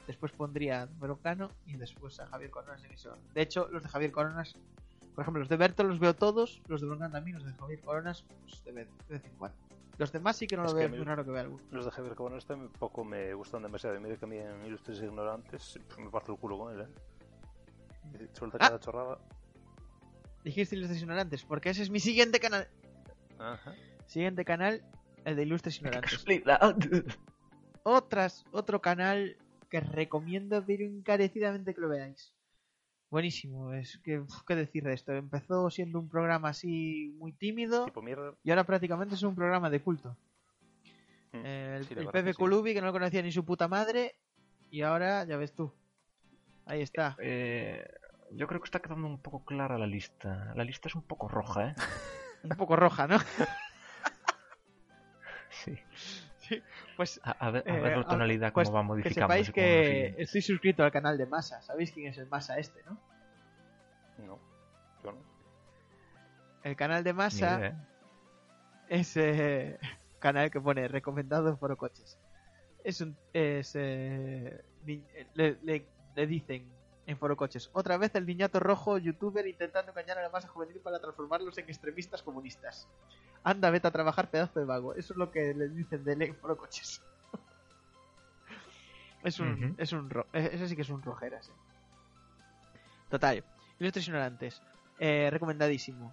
Después pondría a Broncano y después a Javier Coronas en eso. De hecho, los de Javier Coronas, por ejemplo, los de Berto los veo todos, los de Broncano también, los de Javier Coronas, pues de vez, de vez en cuando. Los demás sí que no Es lo veo, es muy raro que vea alguno. Los de Javier Cabanas también poco me gustan demasiado. Y mira que a mí en Ilustres Ignorantes pues, me parto el culo con él, ¿eh? Suelta Ah. cada chorrada. Dijiste Ilustres Ignorantes, porque ese es mi siguiente canal. Ajá. Siguiente canal, el de Ilustres Ignorantes. Explica. Otras, otro canal que recomiendo pero encarecidamente que lo veáis. Buenísimo, es que, uf, ¿qué decir de esto? Empezó siendo un programa así muy tímido Tipo mierda. y ahora prácticamente es un programa de culto. Mm. El Sí, el Pepe sí. Colubi, que no lo conocía ni su puta madre, y ahora ya ves tú. Ahí está. Eh, yo creo que está quedando un poco clara la lista. La lista es un poco roja, ¿eh? Un poco roja, ¿no? Sí. Pues A, a ver, a Eh, ver la a- tonalidad pues, cómo va que modificando. sepáis que estoy suscrito al canal de Masa. ¿Sabéis quién es el Masa este, no? No. Yo no. El canal de Masa ¿eh? es eh, canal que pone recomendado en Foro Coches. Es un es eh, le, le- le dicen en Foro Coches otra vez el niñato rojo youtuber intentando engañar a la masa juvenil para transformarlos en extremistas comunistas. Anda, vete a trabajar pedazo de vago. Eso es lo que le dicen de él en Foro Coches. es un es un ro- eh, ese sí que es un rojeras. eh. Total, Ilustres ignorantes. Eh, recomendadísimo.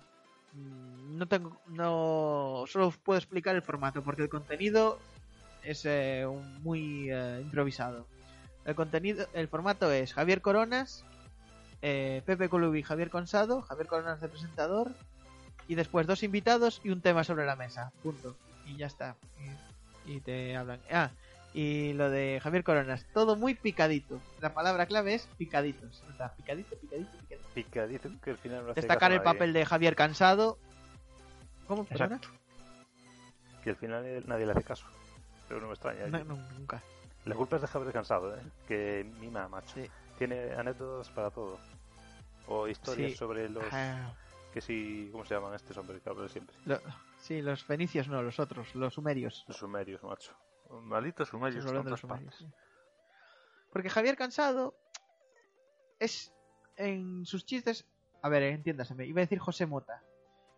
Mm, No tengo. No. Solo os puedo explicar el formato porque el contenido es eh, un- muy eh, improvisado. El contenido. El formato es Javier Coronas, eh, Pepe Colubi, Javier Consado, Javier Coronas de presentador. Y después dos invitados y un tema sobre la mesa. Punto. Y ya está. Y, y te hablan. Ah, y lo de Javier Coronas. Todo muy picadito. La palabra clave es picaditos. O sea, picadito, picadito, picadito. Picadito que al final no Destacar el papel de Javier Cansado. ¿Cómo? Exacto. Que al final nadie le hace caso. Pero no me extraña. No, no, nunca. La culpa es de Javier Cansado, ¿eh? Que mima, macho. Sí. Tiene anécdotas para todo. O historias Sí. sobre los... Ah, Que sí... ¿Cómo se llaman estos hombres que hablo siempre? lo- sí, los fenicios no, los otros, los sumerios. Los sumerios, macho. Malditos sumerios. De los sí. Porque Javier Cansado es en sus chistes. A ver, entiéndaseme, iba a decir José Mota.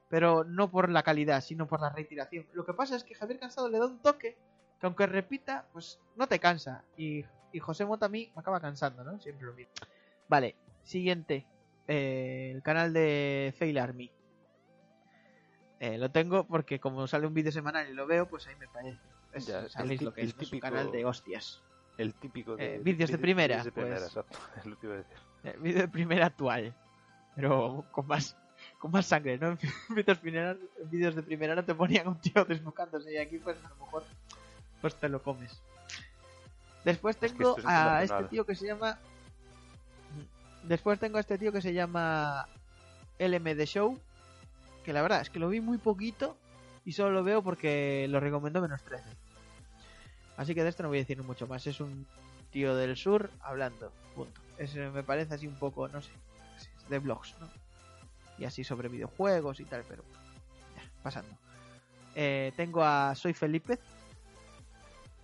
Pero no por la calidad, sino por la reiteración. Lo que pasa es que Javier Cansado le da un toque que aunque repita, pues no te cansa. Y, y José Mota a mí me acaba cansando, ¿no? Siempre lo mismo. Vale, siguiente. Eh, el canal de Fail Army. Eh, lo tengo porque como sale un vídeo semanal y lo veo, pues ahí me parece. Es- Ya, el sabéis lo que el es, ¿no? es un típico- canal de hostias. El típico de... Eh, vídeos de primera, vídeos de primera, pues. exacto. Es lo que iba a decir. Eh, vídeo de primera actual. Pero con más con más sangre, ¿no? En vídeos, en vídeos de primera no te ponían un tío desnucándose y aquí pues a lo mejor pues te lo comes. Después Es que tengo es a este tío que se llama Después tengo a este tío que se llama LMD Show, que la verdad es que lo vi muy poquito y solo lo veo porque lo recomendó menos 13. Así que de esto no voy a decir mucho más. Es un tío del sur hablando. Punto. Es, me parece así un poco, no sé, de blogs, ¿no? Y así sobre videojuegos y tal, pero ya, pasando. Eh, tengo a Soy Felipe.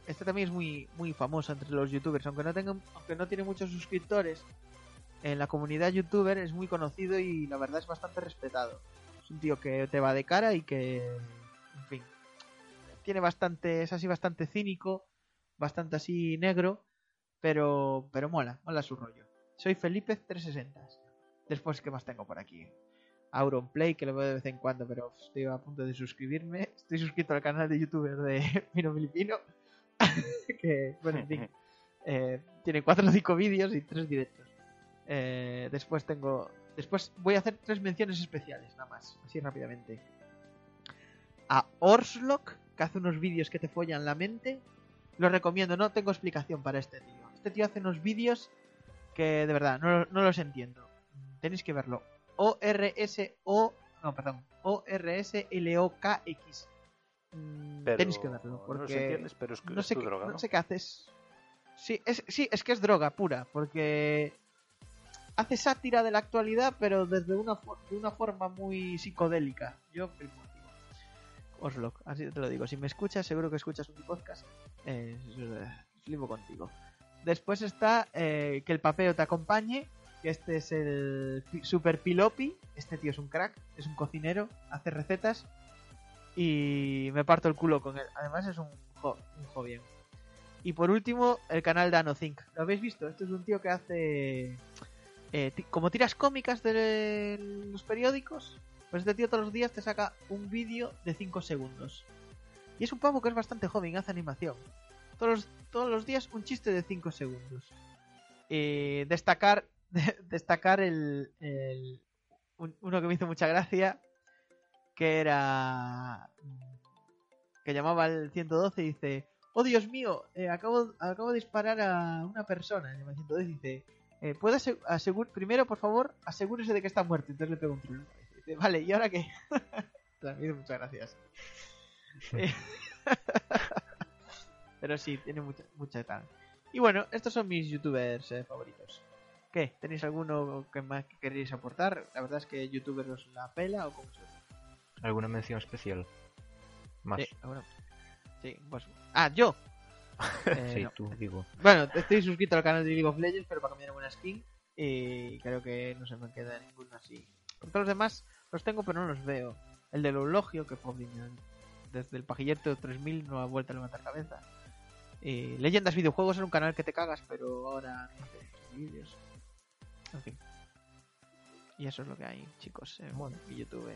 Este también es muy, muy famoso entre los youtubers, aunque no tenga, aunque no tiene muchos suscriptores. En la comunidad youtuber es muy conocido y la verdad es bastante respetado. Es un tío que te va de cara y que, en fin, tiene bastante, es así bastante cínico, bastante así negro, pero, pero mola, mola su rollo. Soy Felipe 360. Después, ¿qué más tengo por aquí? Auronplay, que lo veo de vez en cuando, pero estoy a punto de suscribirme. Estoy suscrito al canal de youtuber de Pino Filipino. que, bueno, en fin. eh, tiene 4 o 5 vídeos y 3 directos. Eh, después tengo. Después voy a hacer tres menciones especiales, nada más, así rápidamente. A Orslock, que hace unos vídeos que te follan la mente. Lo recomiendo, no tengo explicación para este tío. Este tío hace unos vídeos que de verdad no, no los entiendo. Tenéis que verlo. O-R-S-O. No, perdón. O-R-S-L-O-K-X. Mm, Pero Tenéis que verlo. No Porque entiendes, pero es, no es sé, tu qué, droga, no ¿no? sé qué haces. Sí es, sí, es que es droga pura. Porque hace sátira de la actualidad, pero desde una, de una forma muy psicodélica. Yo tío. Oslock, así te lo digo. Si me escuchas, seguro que escuchas mi podcast. Eh, flipo contigo. Después está eh, que el papeo te acompañe. Que este es el Super Pilopi. Este tío es un crack, es un cocinero, hace recetas. Y me parto el culo con él. Además es un, un joven. Y por último, el canal de AnoThink. ¿Lo habéis visto? Este es un tío que hace. Eh, como tiras cómicas de los periódicos, pues este tío todos los días te saca un vídeo de 5 segundos. Y es un pavo que es bastante joven, hace animación. Todos los, todos los días un chiste de 5 segundos. Eh, destacar destacar el, el- un- uno que me hizo mucha gracia, que era que llamaba al 112 y dice, oh Dios mío, eh, acabo, acabo de disparar a una persona. Llama al 112 y dice, eh, ¿puede ase- asegur primero, por favor, asegúrese de que está muerto? Entonces le pego un cabeza. Dice, vale, ¿y ahora qué? hizo muchas gracias. Eh, Pero sí, tiene mucha, mucha tal. Y bueno, estos son mis youtubers eh, favoritos. ¿Qué? ¿Tenéis alguno que más que queréis aportar? La verdad es que youtuber os la pela o cómo se ¿Alguna mención especial? Más. Sí, alguno. Sí, pues. Ah, yo. Eh, Sí, no. tú, digo. Bueno, estoy suscrito al canal de League of Legends, pero para cambiar alguna skin. Y creo que no se me queda ninguno así. Todos los demás los tengo, pero no los veo. El del Eulogio, que pobre, desde el pajillero 3000 no ha vuelto a levantar cabeza. Y Leyendas Videojuegos era un canal que te cagas, pero ahora no hace vídeos. En fin. Y eso es lo que hay, chicos, en Bueno. YouTube.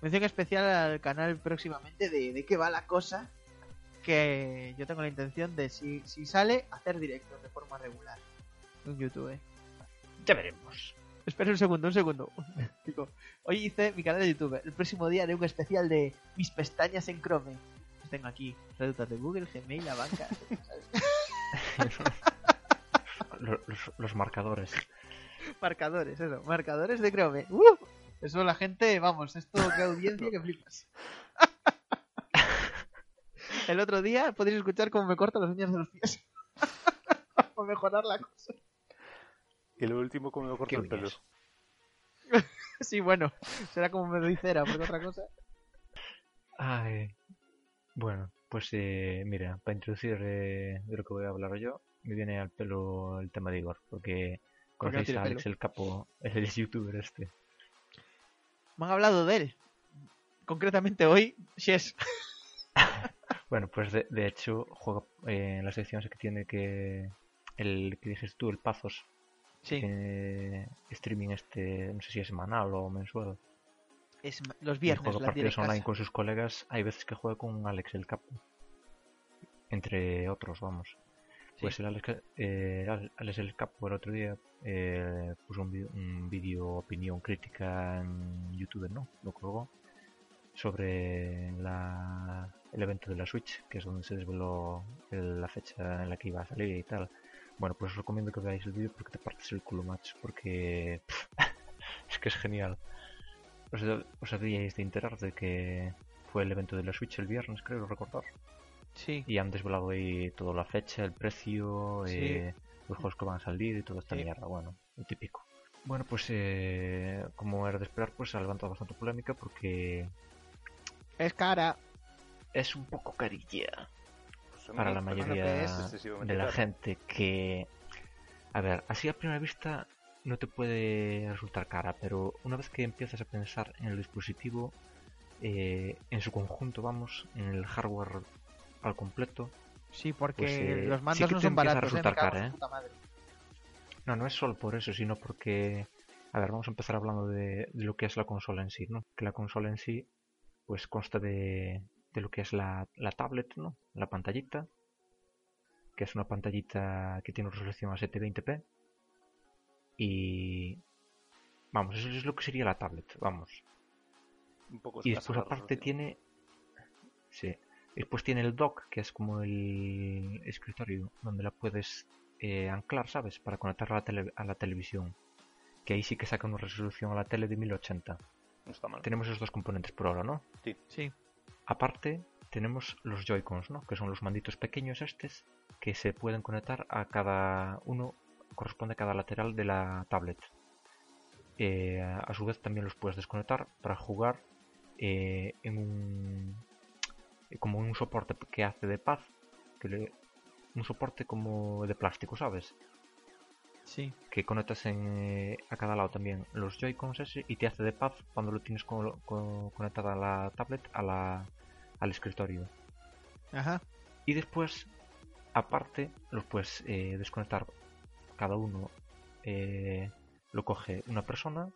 Mención especial al canal próximamente de, de qué va la cosa. Que yo tengo la intención de, si, si sale, hacer directos de forma regular en YouTube. Ya veremos. Espera un segundo, un segundo. Digo, hoy hice mi canal de YouTube. El próximo día haré un especial de mis pestañas en Chrome. Pues tengo aquí reductos de Google, Gmail, la banca. Los, los- los marcadores. marcadores, eso. Marcadores de Chrome. ¡Uh! Eso la gente, vamos, esto que audiencia que flipas. El otro día podéis escuchar cómo me corto las uñas de los pies. Para mejorar la cosa. Y lo último, como me corto ¿Qué el pelo. Sí, bueno, será como me doy cera, porque otra cosa. Ay. Bueno, pues eh, mira, para introducir eh, de lo que voy a hablar yo, me viene al pelo el tema de Igor, porque no conocéis tiene a Alex pelo. el Capo, el youtuber este. Me han hablado de él. Concretamente hoy, Shes. Bueno, pues de, de hecho juega eh, en la sección que tiene que el que dices tú, el Pazos, Sí, tiene streaming este, no sé si es semanal o mensual. es los viernes, juega partidos online con sus colegas. Hay veces que juega con Alex el Capo. Entre otros, vamos. Pues el Alex, eh, Al- Alex el Capo el otro día eh, puso un vídeo opinión crítica en YouTube, ¿no? Lo colgó sobre la, el evento de la Switch, que es donde se desveló el- la fecha en la que iba a salir y tal. Bueno, pues os recomiendo que veáis el vídeo porque te partes el culo, macho, porque es que es genial. Os, os habíais de enterar de que fue el evento de la Switch el viernes, creo recordar. Sí, Y han desvelado ahí toda la fecha, el precio, Sí. eh, los juegos que van a salir y toda esta Sí. mierda, bueno, lo típico. Bueno, pues eh, como era de esperar, pues ha levantado bastante polémica porque es cara. es un poco carilla Pues para la mayoría es de la gente que... A ver, así a primera vista no te puede resultar cara, pero una vez que empiezas a pensar en el dispositivo, eh, en su conjunto, vamos, en el hardware al completo, Sí, porque Pues, eh, los sí mandos que no te son empieza a baratos, ¿eh? Resultar cara, ¿eh? puta madre. No, no es solo por eso, sino porque... A ver, vamos a empezar hablando de, de lo que es la consola en sí, ¿no? Que la consola en sí, pues consta de, de lo que es la, la tablet, ¿no? La pantallita, que es una pantallita que tiene resolución a 720p. Y... Vamos, eso es lo que sería la tablet, vamos. Un poco Y después aparte tiene... Sí. Después tiene el dock, que es como el escritorio donde la puedes eh, anclar, ¿sabes? Para conectarla a la, tele- a la televisión. Que ahí sí que saca una resolución a la tele de 1080. No está mal. Tenemos esos dos componentes por ahora, ¿no? Sí. Aparte, tenemos los Joy-Cons, ¿no? Que son los manditos pequeños estos que se pueden conectar a cada uno, corresponde a cada lateral de la tablet. Eh, a su vez también los puedes desconectar para jugar eh, en un como un soporte que hace de paz, que le- un soporte como de plástico, ¿sabes? Sí. que conectas en, eh, a cada lado también los Joy-Cons ese y te hace de paz cuando lo tienes co- co- conectada la tablet a la, al escritorio. Ajá. Y después, aparte, los puedes eh, desconectar cada uno. eh, lo coge una persona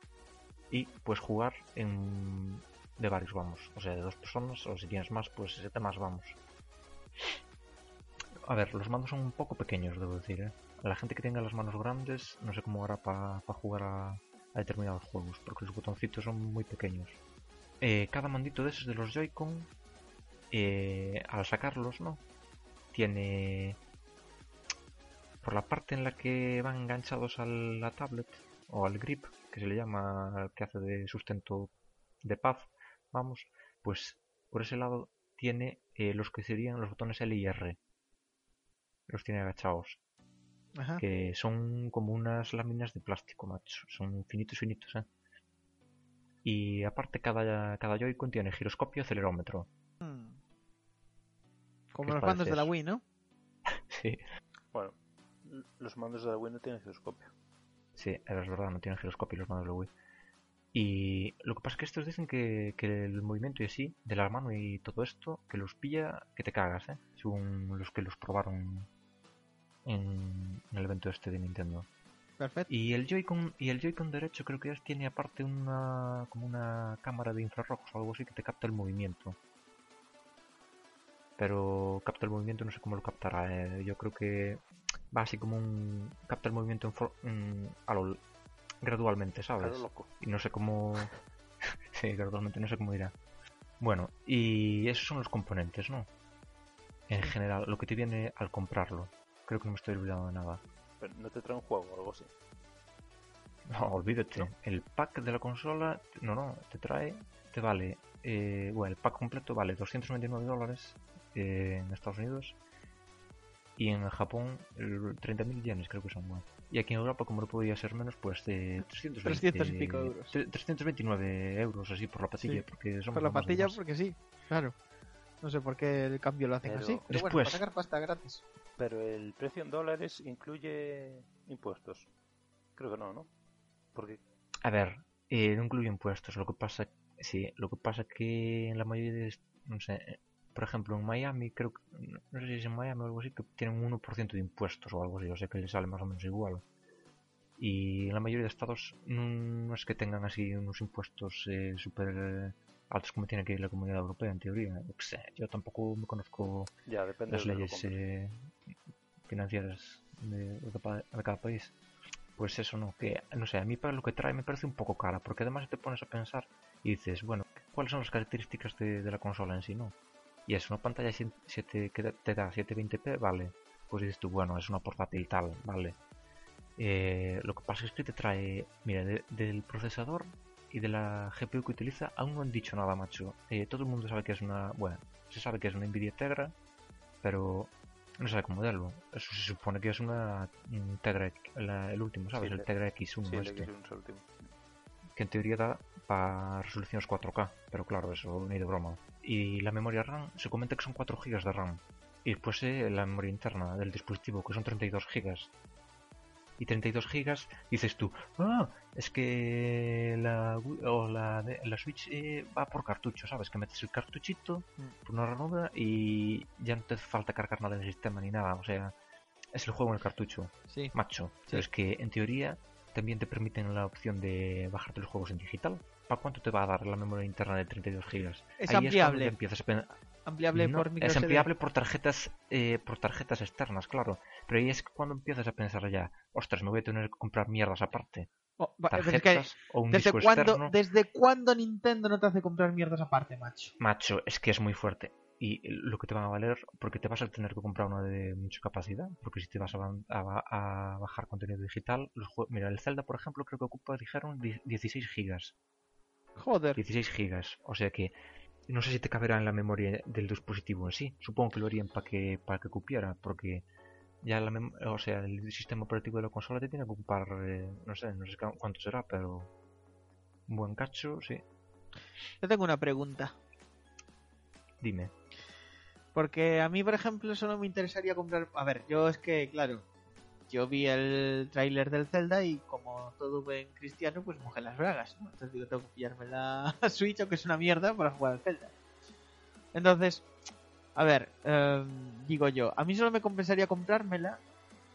y puedes jugar en de varios, vamos. O sea, de dos personas o si tienes más, pues siete más, vamos. A ver, los mandos son un poco pequeños, debo decir, ¿eh? La gente que tenga las manos grandes, no sé cómo hará para jugar a, determinados juegos, porque los botoncitos son muy pequeños. Eh, cada mandito de esos de los Joy-Con, eh, al sacarlos, ¿no? Tiene... Por la parte en la que van enganchados a la tablet, o al grip, que se le llama, que hace de sustento de paz, vamos, pues por ese lado tiene eh, los que serían los botones L y R. Los tiene agachados Ajá. que son como unas láminas de plástico, macho. Son finitos, finitos, ¿eh? Y aparte cada, cada Joy-Con tiene giroscopio y acelerómetro. Hmm. Como ¿Qué os los mandos de la? Wii, ¿no? Sí, Bueno, los mandos de la Wii no tienen giroscopio. sí, es verdad, no tienen giroscopio los mandos de Wii. Y lo que pasa es que estos dicen que, que el movimiento y así, de la mano y todo esto, que los pilla, que te cagas, ¿eh? Según los que los probaron en, en el evento este de Nintendo. Perfecto. Y el Joy-Con y el Joy-Con derecho creo que ya tiene aparte una como una cámara de infrarrojos o algo así que te capta el movimiento. Pero capta el movimiento no sé cómo lo captará. eh. Yo creo que va así como un capta el movimiento en for- en- a lo- gradualmente, ¿sabes? Claro, loco. Y no sé cómo sí, gradualmente no sé cómo irá. Bueno, y esos son los componentes, ¿no? En general, lo que te viene al comprarlo. Creo que no me estoy olvidando de nada. Pero no te trae un juego o algo así. No, olvídate. No. El pack de la consola, no, no, te trae, te vale, eh, bueno, el pack completo vale 299 dólares eh, en Estados Unidos y en Japón el 30.000 yenes creo que son. bueno. Y aquí en Europa, como no podía ser menos, pues de 320, 300 y pico euros. tre- 329 euros así por la patilla, Sí, porque son Por la patilla, porque sí. Claro. No sé por qué el cambio lo hacen Pero así. Pero bueno, después- para sacar pasta gratis. Pero el precio en dólares incluye impuestos. Creo que no, ¿no? Porque A ver, eh, no incluye impuestos. Lo que pasa, sí, lo que pasa que en la mayoría de, no sé, por ejemplo en Miami, creo que, no sé si es en Miami o algo así, que tienen un 1% de impuestos o algo así, o sea que les sale más o menos igual. Y en la mayoría de estados no, es que tengan así unos impuestos eh, súper altos como tiene que la comunidad europea en teoría. Yo, tampoco me conozco ya depende las de leyes eh, financieras de, cada- país. Pues eso, ¿no? Que, no sé, a mí para lo que trae me parece un poco cara, porque además te pones a pensar y dices, bueno, ¿cuáles son las características de, la consola en sí, no? Y es una pantalla si- siete- que te da 720p, vale. Pues dices tú, bueno, es una portátil tal, vale. Eh, lo que pasa es que te trae, mira, de- del procesador y de la GPU que utiliza, aún no han dicho nada, macho. Eh, todo el mundo sabe que es una, bueno, se sabe que es una Nvidia Tegra, pero no sabe qué modelo. Eso se supone que es una un Tegra, la- el último, ¿sabes? Sí, el Tegra X1 Sí, el este, X1 es el último. que en teoría da para resoluciones 4K, pero claro, eso ni de broma. Y la memoria RAM se comenta que son 4 GB de RAM. Y después eh, la memoria interna del dispositivo, que son 32 GB. Y 32 GB, dices tú, ah, es que la, o la, la Switch eh, va por cartucho, ¿sabes? Que metes el cartuchito por una ranura y ya no te hace falta cargar nada del sistema ni nada. O sea, es el juego en el cartucho, Sí. macho. Sí. Pero es que en teoría también te permiten la opción de bajarte los juegos en digital. ¿Para cuánto te va a dar la memoria interna de 32 gigas? Es Ahí ampliable. ya empiezas a Ampliable No, por micro es ampliable por tarjetas eh, por tarjetas externas, claro. Pero ahí es cuando empiezas a pensar ya, ostras, me voy a tener que comprar mierdas aparte. Oh, es que, Tarjetas o un ¿desde, disco cuándo, externo. ¿Desde cuándo Nintendo no te hace comprar mierdas aparte, macho? Macho, es que es muy fuerte. Y lo que te van a valer, porque te vas a tener que comprar uno de mucha capacidad, porque si te vas a, a ba- a bajar contenido digital, los jue- mira, el Zelda, por ejemplo, creo que ocupa, dijeron, die- 16 gigas. Joder. 16 gigas. O sea que no sé si te caberá en la memoria del dispositivo en sí. Supongo que lo harían para que para que cupiera, porque ya la o sea, el sistema operativo de la consola te tiene que ocupar, eh, no sé, no sé cu- cuánto será, pero un buen cacho, sí. Yo tengo una pregunta. Dime. Porque a mí, por ejemplo, solo me interesaría comprar. A ver, yo es que, claro, yo vi el tráiler del Zelda y como todo buen cristiano, pues mojé las bragas. ¿no? Entonces digo, tengo que pillarme la Switch, aunque es una mierda, para jugar al Zelda. Entonces, a ver, em, digo yo, a mí solo me compensaría comprármela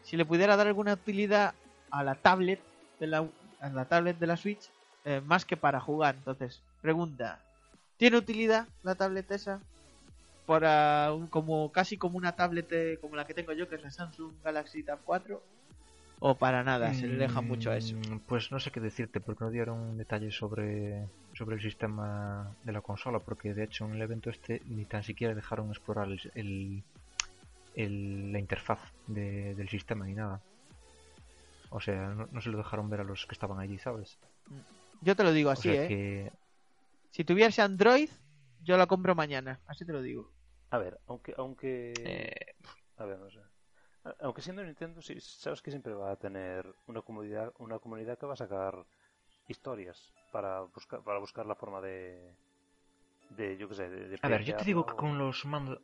si le pudiera dar alguna utilidad a la tablet de la, a la tablet de la Switch, eh, más que para jugar. Entonces, pregunta, ¿tiene utilidad la tablet esa? Para un, como casi como una tablet eh, como la que tengo yo que es la Samsung Galaxy Tab 4 o para nada se le deja mucho a eso Mm, Pues no sé qué decirte, porque no dieron detalles sobre, sobre el sistema de la consola, porque de hecho en el evento este ni tan siquiera dejaron explorar el, el- el- la interfaz de- del sistema ni nada. O sea, no, no se lo dejaron ver a los que estaban allí, ¿sabes? yo te lo digo O así sea eh que si tuviese Android yo la compro mañana así te lo digo A ver, aunque. aunque eh, A ver, no sé. Aunque siendo Nintendo, sí, sabes que siempre va a tener una comunidad, una comunidad que va a sacar historias para buscar, para buscar la forma de, de yo qué sé, de, de A ver, yo te digo que con los mandos...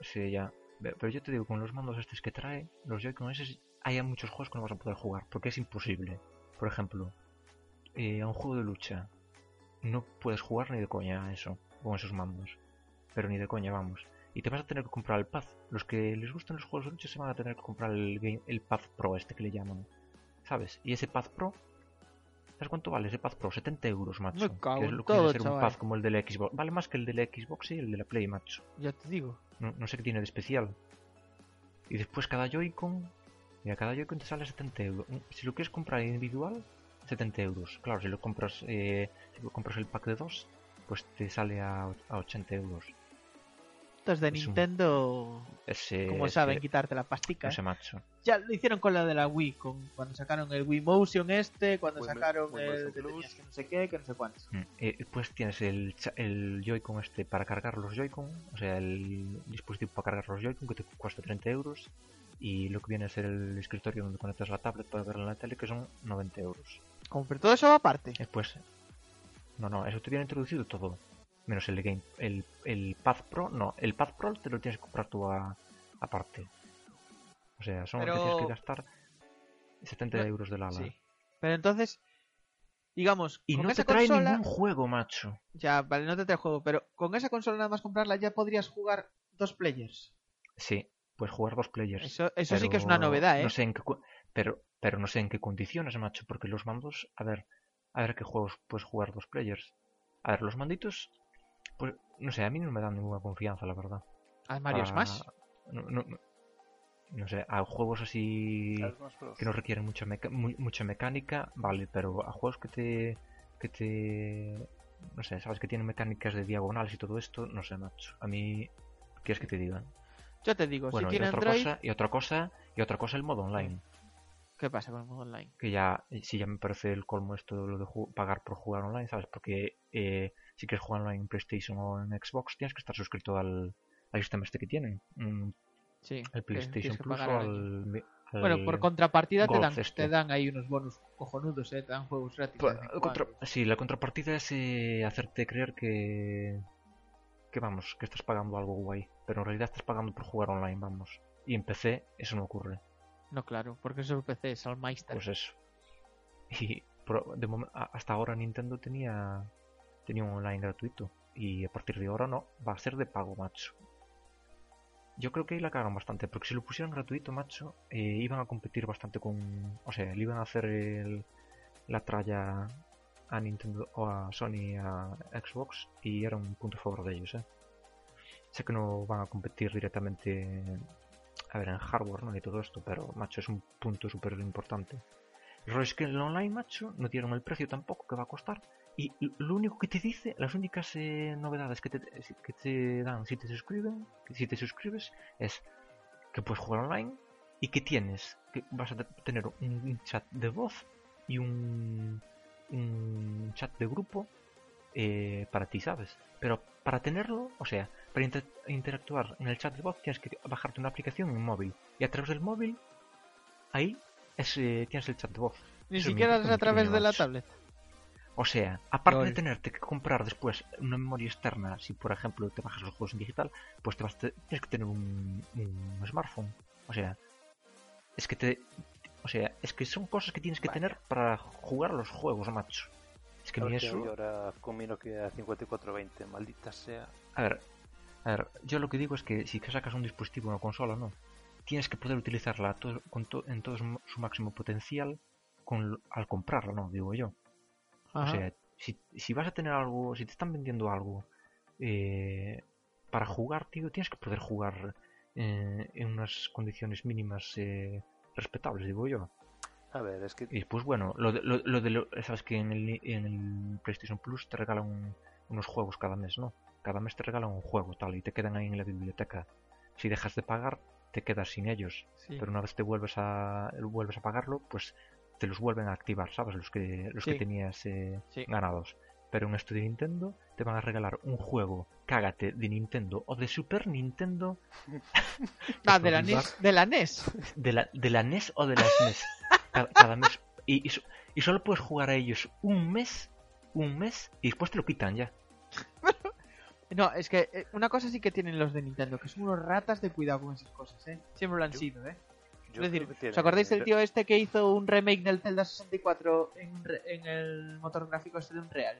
Sí, ya. Pero yo te digo, con los mandos estos que trae, los Joy-Con esos, hay muchos juegos que no vas a poder jugar, porque es imposible. Por ejemplo, eh, a un juego de lucha, no puedes jugar ni de coña a eso, con esos mandos. Pero ni de coña, vamos. Y te vas a tener que comprar el Pad. Los que les gustan los juegos de lucha se van a tener que comprar el, game, el Pad Pro este que le llaman. ¿Sabes? Y ese Pad Pro... ¿Sabes cuánto vale ese Pad Pro? 70 euros, macho. Me cago que es lo que todo, ser un como el del Xbox. Vale más que el del Xbox y el de la Play, macho. ya te digo No, no sé qué tiene de especial. Y después cada Joy-Con. Mira, cada Joy-Con te sale 70 euros. Mm, Si lo quieres comprar individual, 70 euros. Claro, si lo compras, eh, si lo compras el pack de dos, pues te sale a, a 80 euros. Estos de Es un- Nintendo Ese, como ese- saben quitarte la pastica ese macho. ya lo hicieron con la de la Wii con cuando sacaron el Wii Motion este cuando Wii sacaron Wii el que Plus. que no sé qué que no sé cuánto Mm, eh, pues tienes el, cha- el Joy-Con este para cargar los Joy-Con, o sea, el dispositivo para cargar los Joy-Con que te cuesta 30 euros. Y lo que viene a ser el escritorio donde conectas la tablet para verla en la tele, que son 90 euros. como pero todo eso va aparte Después. No, no, eso te viene introducido todo. Menos el game. El, el Pad Pro, no. El Pad Pro te lo tienes que comprar tú a- aparte. O sea, son Pero- te tienes que gastar 70 No- euros del ala. sí pero entonces digamos Y con no esa te trae consola ningún juego, macho. ya vale no te trae juego pero con esa consola nada más comprarla ya podrías jugar dos players Sí, puedes jugar dos players. eso eso sí que es una novedad eh No sé en qué, pero, pero no sé en qué condiciones, macho, porque los mandos, a ver, a ver qué juegos puedes jugar dos players. A ver, los manditos, pues, no sé, a mí no me dan ninguna confianza, la verdad. al Mario para- Smash No, no, no- sé, a juegos así que no requieren mucha, meca- mu- mucha mecánica, vale, pero a juegos que te. que te. no sé, sabes que tienen mecánicas de diagonales y todo esto, no sé, macho. A mí. ¿Qué es que te digan? yo te digo Bueno, si y tiene otra Android cosa, y otra cosa, y otra cosa el modo online. qué pasa con el modo online Que ya, sí, ya me parece el colmo esto de lo de pagar por jugar online, ¿sabes? Porque eh, si quieres jugar online en PlayStation o en Xbox, tienes que estar suscrito al, al sistema este que tienen. Mm, sí el PlayStation Plus o al Bueno, por contrapartida te dan, este. te dan ahí unos bonus cojonudos, ¿eh? Te dan juegos gratis. Pues, contra-. Sí, la contrapartida es eh, hacerte creer que... Que vamos, que estás pagando algo guay. Pero en realidad estás pagando por jugar online, vamos. Y en PC eso no ocurre. No, claro, porque eso es PC, es al Meister. Pues eso. Y de hasta ahora Nintendo tenía... Tenía un online gratuito. Y a partir de ahora no. Va a ser de pago, macho. yo creo que ahí la cagaron bastante, porque si lo pusieran gratuito, macho, eh, iban a competir bastante con... O sea, le iban a hacer el- la tralla a Nintendo o a Sony y a Xbox y era un punto a favor de ellos, ¿eh? Sé que no van a competir directamente, a ver, en hardware, ¿no? Ni todo esto, pero, macho, es un punto súper importante. El es que en el online, macho, no dieron el precio tampoco que va a costar. Y lo único que te dice, las únicas eh, novedades que te, que te dan si te suscriben, si te suscribes, es que puedes jugar online y que tienes, que vas a te- tener un, un chat de voz y un, un chat de grupo eh, para ti, ¿sabes? Pero para tenerlo, o sea, para inter- interactuar en el chat de voz tienes que bajarte una aplicación en móvil y a través del móvil, ahí es, eh, tienes el chat de voz. Ni Eso siquiera es a un través de la tablet. O sea, aparte de tenerte que comprar después una memoria externa, si por ejemplo te bajas los juegos en digital, pues te vas te- tienes que tener un, un smartphone. O sea, es que te, o sea, es que son cosas que tienes que tener para jugar a los juegos, macho. Es que A ni eso. ahora con mi Nokia 5420, maldita sea. A ver, a ver, yo lo que digo es que si sacas un dispositivo, una consola, no, tienes que poder utilizarla a todo- con to- en todo su máximo potencial con, al comprarla, ¿no? Digo yo. O sea, si, si vas a tener algo, si te están vendiendo algo eh, para jugar, tío, tienes que poder jugar eh, en unas condiciones mínimas eh, respetables, digo yo. A ver, es que Y después, bueno, lo de, lo, lo de lo- sabes que en el, en el PlayStation Plus te regalan un- unos juegos cada mes, ¿no? Cada mes te regalan un juego, tal, y te quedan ahí en la biblioteca. Si dejas de pagar, te quedas sin ellos. Sí. Pero una vez te vuelves a vuelves a pagarlo, pues te los vuelven a activar, ¿sabes? Los que los que tenías eh, Sí. ganados. Pero en esto de Nintendo te van a regalar un juego, cágate, de Nintendo o de Super Nintendo, Ah, de la. NES. De la NES. de la, de la NES o de la SNES. Cada, cada mes. Y, y, so- y solo puedes jugar a ellos un mes, un mes, y después te lo quitan ya. No, es que eh, una cosa sí que tienen los de Nintendo, que son unos ratas de cuidado con esas cosas, ¿eh? Siempre lo han sido, ¿eh? Yo es decir, tiene- ¿os acordáis del tío este que hizo un remake del Zelda 64 en, el motor gráfico este de Unreal?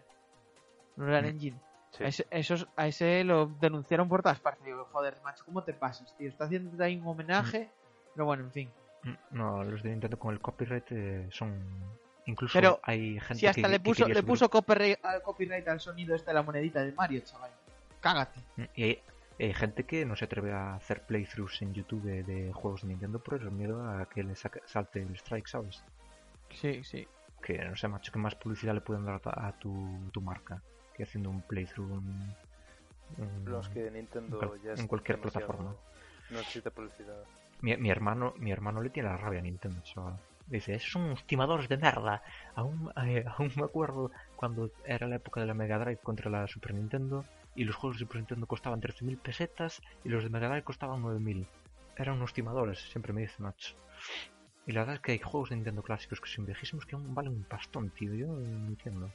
Unreal Mm. Engine. Sí. A, ese, esos- a ese lo denunciaron por todas partes. Digo, joder, macho, ¿cómo te pasas, tío? Está haciendo ahí un homenaje. Pero bueno, en fin. Mm, No, los de Nintendo con el copyright eh, son. Incluso Pero hay gente Si hasta que, le puso, le puso copyright al, copyright al sonido este de la monedita de Mario, chaval. Cágate. Mm, Y hay gente que no se atreve a hacer playthroughs en YouTube de, de juegos de Nintendo por el miedo a que le salte el strike, ¿sabes? Sí, sí. Que no sé, macho, que más publicidad le pueden dar a, a tu, tu marca que haciendo un playthrough en, en- Los que Nintendo en ya en cualquier plataforma. No necesita publicidad. Mi, mi hermano mi hermano le tiene la rabia a Nintendo, chaval. Dice, esos son unos timadores de mierda. Aún, eh, aún me acuerdo cuando era la época de la Mega Drive contra la Super Nintendo y los juegos de Super Nintendo costaban 13.000 pesetas y los de Mega Drive costaban 9.000. Eran unos timadores, siempre me dice macho. Y la verdad es que hay juegos de Nintendo clásicos que son viejísimos que aún valen un pastón, tío. Yo no entiendo.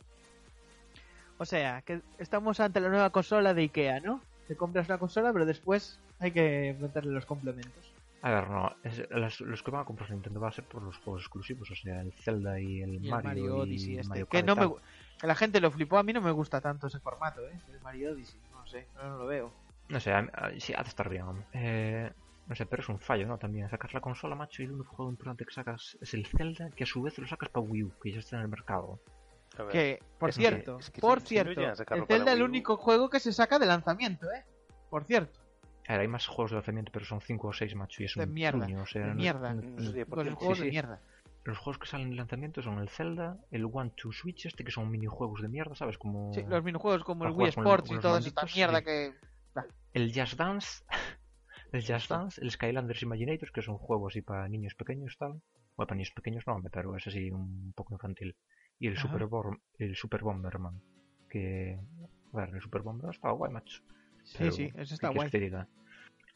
O sea, que estamos ante la nueva consola de Ikea, ¿no? Te compras una consola, pero después hay que meterle los complementos. A ver, no, es- las- los que van a comprar Nintendo va a ser por los juegos exclusivos, o sea, el Zelda y el Y el Mario, Mario y Odyssey este. Mario que no me que la gente lo flipó, a mí no me gusta tanto ese formato, ¿eh? El Mario Odyssey, no sé, no lo veo. No sé, a- a- sí, ha de estar bien. Eh, no sé, pero es un fallo, ¿no? También sacar la consola, macho, y el único juego importante que sacas es el Zelda, que a su vez lo sacas para Wii U, que ya está en el mercado. Que, por es que- cierto, es que por cierto, el Zelda es el único juego que se saca de lanzamiento, ¿eh? Por cierto, A ver, hay más juegos de lanzamiento, pero son 5 o 6, macho, y es de un mierda, truño, o sea, de mierda. no- Pues los juegos sí, de sí. mierda. Los juegos que salen de lanzamiento son el Zelda, el One to Switch, este que son minijuegos de mierda, ¿sabes? Como Sí, los minijuegos como el Wii el- Sports y toda esta mierda sí. que... el Just Dance, el Just Dance, el Skylanders Imaginators, que es un juego así para niños pequeños, tal. Bueno, para niños pequeños no, hombre, pero es así un poco infantil. Y el Ajá. Super, Bor- el Super Bomberman, que... A ver, el Super Bomberman estaba guay, macho. Sí, sí, ¿qué eso está guay.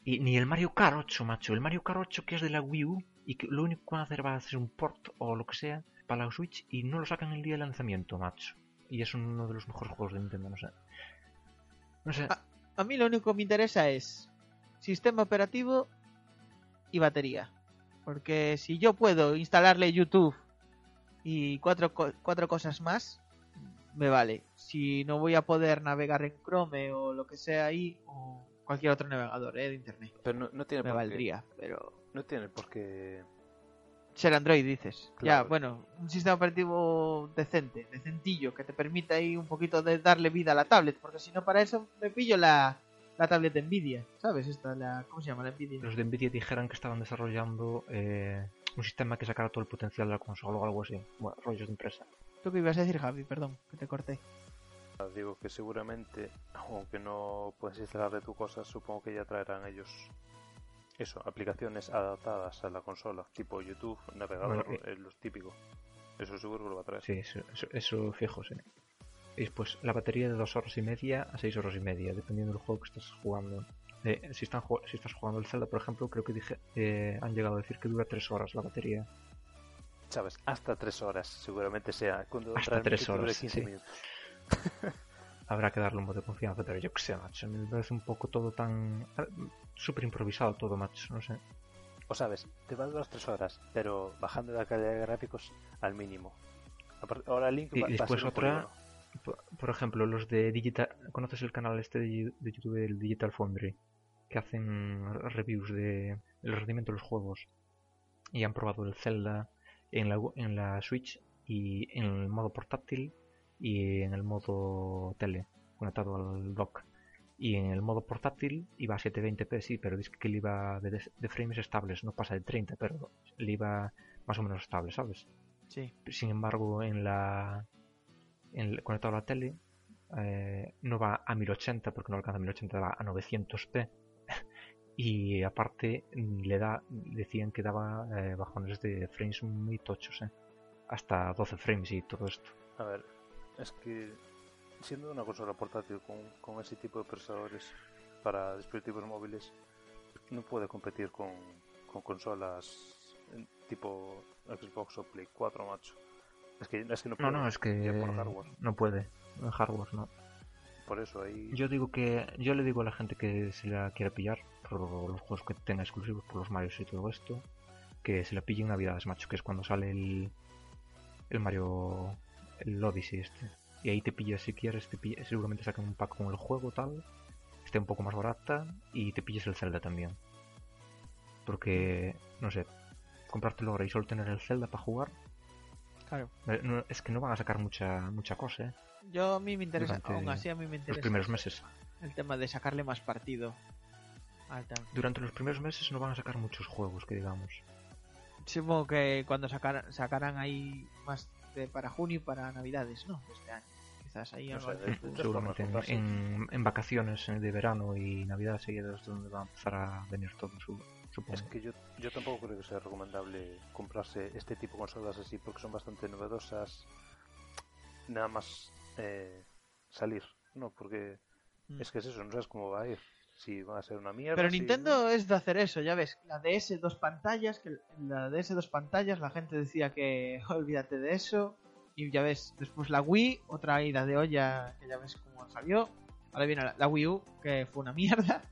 Y ni el Mario Kart 8, macho. El Mario Kart 8 que es de la Wii U y que lo único que van a hacer va a hacer un port o lo que sea para la Switch y no lo sacan el día de lanzamiento, macho. Y es uno de los mejores juegos de Nintendo, no sé. No sé. Ah, A mí lo único que me interesa es sistema operativo y batería. Porque si yo puedo instalarle YouTube y cuatro, cuatro cosas más, me vale. Si no voy a poder navegar en Chrome o lo que sea ahí, o cualquier otro navegador ¿eh? de internet. Pero no, no tiene Me por qué. valdría, pero No tiene por qué. ser Android dices. Ya, bueno, un sistema operativo decente, decentillo, que te permita ahí un poquito de darle vida a la tablet, porque si no para eso me pillo la, la tablet de Nvidia, ¿sabes? Esta, la, ¿cómo se llama la Nvidia? Los de Nvidia dijeron que estaban desarrollando eh, un sistema que sacara todo el potencial de la consola o algo así. Bueno, rollos de empresa. ¿Tú qué ibas a decir, Javi? Perdón, que te corté. Digo que seguramente, aunque no puedes instalarle tu cosas, supongo que ya traerán ellos eso, aplicaciones adaptadas a la consola, tipo YouTube, navegador, Bueno, eh, los típicos. Eso seguro que lo va a traer. Sí, eso, eso, eso fijo, sí. Y después, la batería de 2 horas y media a 6 horas y media, dependiendo del juego que estés jugando. Eh, si, están, si estás jugando el Zelda, por ejemplo, creo que dije, eh, han llegado a decir que dura 3 horas la batería. ¿Sabes? Hasta tres horas, seguramente sea. Cuando Hasta tres horas, 15 sí. minutos. Habrá que darle un voto de confianza, pero yo que sé, macho. Me parece un poco todo tan. súper improvisado todo, macho. No sé. O sabes, te va a durar tres horas, pero bajando la calidad de gráficos al mínimo. Ahora Link Y va, va a después ser otra-. Por, por ejemplo, los de Digital. ¿Conoces el canal este de, de YouTube del Digital Foundry? Que hacen reviews de el rendimiento de los juegos. Y han probado el Zelda en la, en la Switch y en el modo portátil y en el modo tele, conectado al dock. Y en el modo portátil iba a 720p, sí, pero dice que le iba de, de frames estables, no pasa de 30, pero le iba más o menos estable, ¿sabes? Sí. Sin embargo, en la, en conectado a la tele eh, no va a 1080 porque no alcanza 1080, va a 900p. Y aparte mm, le da, decían que daba eh, bajones de frames muy tochos, eh, hasta 12 frames y todo esto. A ver, es que siendo una consola portátil con, con ese tipo de procesadores para dispositivos móviles, no puede competir con, con consolas eh, tipo Xbox o Play 4, macho. Es que, es que no No, puede. no, es que por hardware. no puede, en hardware no. Por eso ahí. Yo digo que yo le digo a la gente que se la quiere pillar por los juegos que tenga exclusivos, por los Marios y todo esto, que se la pille en Navidades, macho, que es cuando sale el el Mario el Odyssey este. Y ahí te pillas si quieres, te pillas, seguramente sacan un pack con el juego tal, esté un poco más barata y te pilles el Zelda también. Porque no sé, comprártelo ahora y solo tener el Zelda para jugar, Claro. eh, no- es que no van a sacar mucha mucha cosa, ¿eh? Yo a mí me interesa, Durante aún así a mí me Los interesa primeros meses. el tema de sacarle más partido al tanque. Durante los primeros meses no van a sacar muchos juegos, que digamos. Supongo que cuando sacar, sacarán ahí más de, para junio y para navidades, ¿no? De Este año. Quizás ahí No sé, de- de Seguramente en, en, en vacaciones eh, de verano y Navidad seguidas es donde va a empezar a venir todo, su- supongo. Es que yo, yo tampoco creo que sea recomendable comprarse este tipo de consolas así porque son bastante novedosas. Nada más eh, salir, ¿no? Porque Mm. es que es eso, no sabes cómo va a ir. Si va a ser una mierda. Pero si- Nintendo es de hacer eso, ya ves. La DS dos pantallas, que la DS dos pantallas la gente decía que olvídate de eso. Y ya ves, después la Wii, otra ida de olla, que ya ves cómo salió. Ahora viene la, la Wii U, que fue una mierda.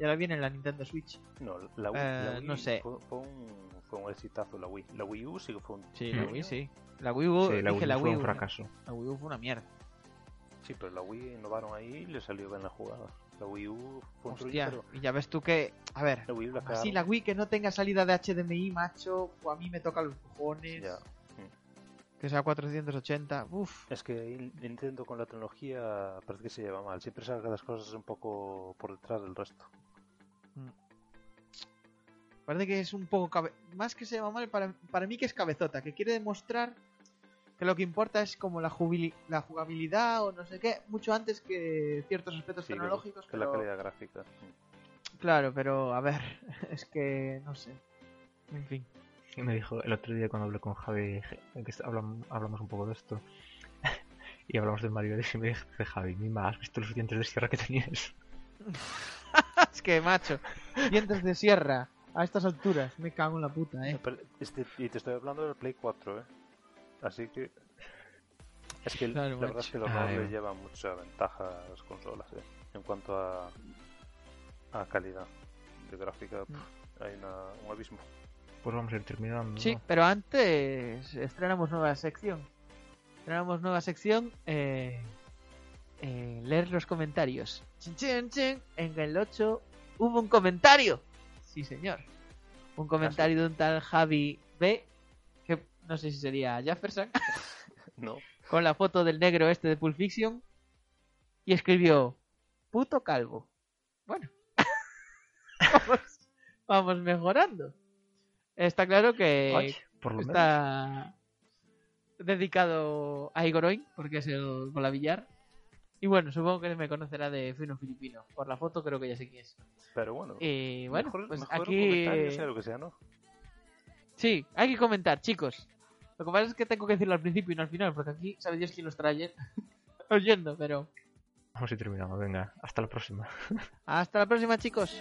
Y ahora viene la Nintendo Switch. No, la Wii, Eh, la Wii no sé. Fue, fue un, fue un exitazo la Wii. La Wii U sí que fue un. Sí, la la Wii, sí. La Wii U, Sí, la dije Wii la fue Wii un U, fracaso. La Wii U fue una mierda. Sí, pero la Wii innovaron ahí y le salió bien la jugada. La Wii U fue un Hostia, pero y ya ves tú que. A ver, la Wii U la así cagaron. la Wii que no tenga salida de HDMI, macho, pues a mí me toca los cojones. Ya. Que sea 480. Uf. Es que ahí Nintendo con la tecnología parece que se lleva mal. Siempre saca las cosas un poco por detrás del resto. Parece que es un poco cabe- más que se llama mal para, para mí que es cabezota, que quiere demostrar que lo que importa es como la, jubili- la jugabilidad o no sé qué, mucho antes que ciertos aspectos Sí, tecnológicos. que la calidad gráfica. Claro, pero a ver, es que no sé. En fin. Y me dijo el otro día cuando hablé con Javi, que hablamos un poco de esto, y hablamos del Mario Odyssey, y me dice Javi, Mima, ¿has visto los dientes de sierra que tenías? es que macho, dientes de sierra a estas alturas, me cago en la puta, eh. Pero este- y te estoy hablando del Play 4, ¿eh? Así que... Es que Claro, la verdad es que los eh. llevan mucha ventaja a las consolas, ¿eh? En cuanto a, a calidad de gráfica, Mm. hay una- un abismo. Pues vamos a ir terminando. Sí, ¿no? pero antes estrenamos nueva sección. Estrenamos nueva sección. Eh... eh, leer los comentarios. Chin, chin, chin. En el 8 hubo un comentario. Sí, señor. Un comentario de un tal Javi B. Que no sé si sería Jefferson. No. con la foto del negro este de Pulp Fiction. Y escribió: Puto calvo. Bueno. vamos, vamos mejorando. Está claro que Oye, por lo menos. está dedicado a Igoroin, porque es el Villar. Y bueno, supongo que me conocerá de fino filipino. Por la foto creo que ya sé quién es. Pero bueno. Y bueno, mejor, pues mejor aquí... sea lo que sea, ¿no? Sí, hay que comentar, chicos. Lo que pasa es que tengo que decirlo al principio y no al final, porque aquí sabe Dios quién los trae oyendo, pero... Vamos y terminamos. Venga, hasta la próxima. Hasta la próxima, chicos.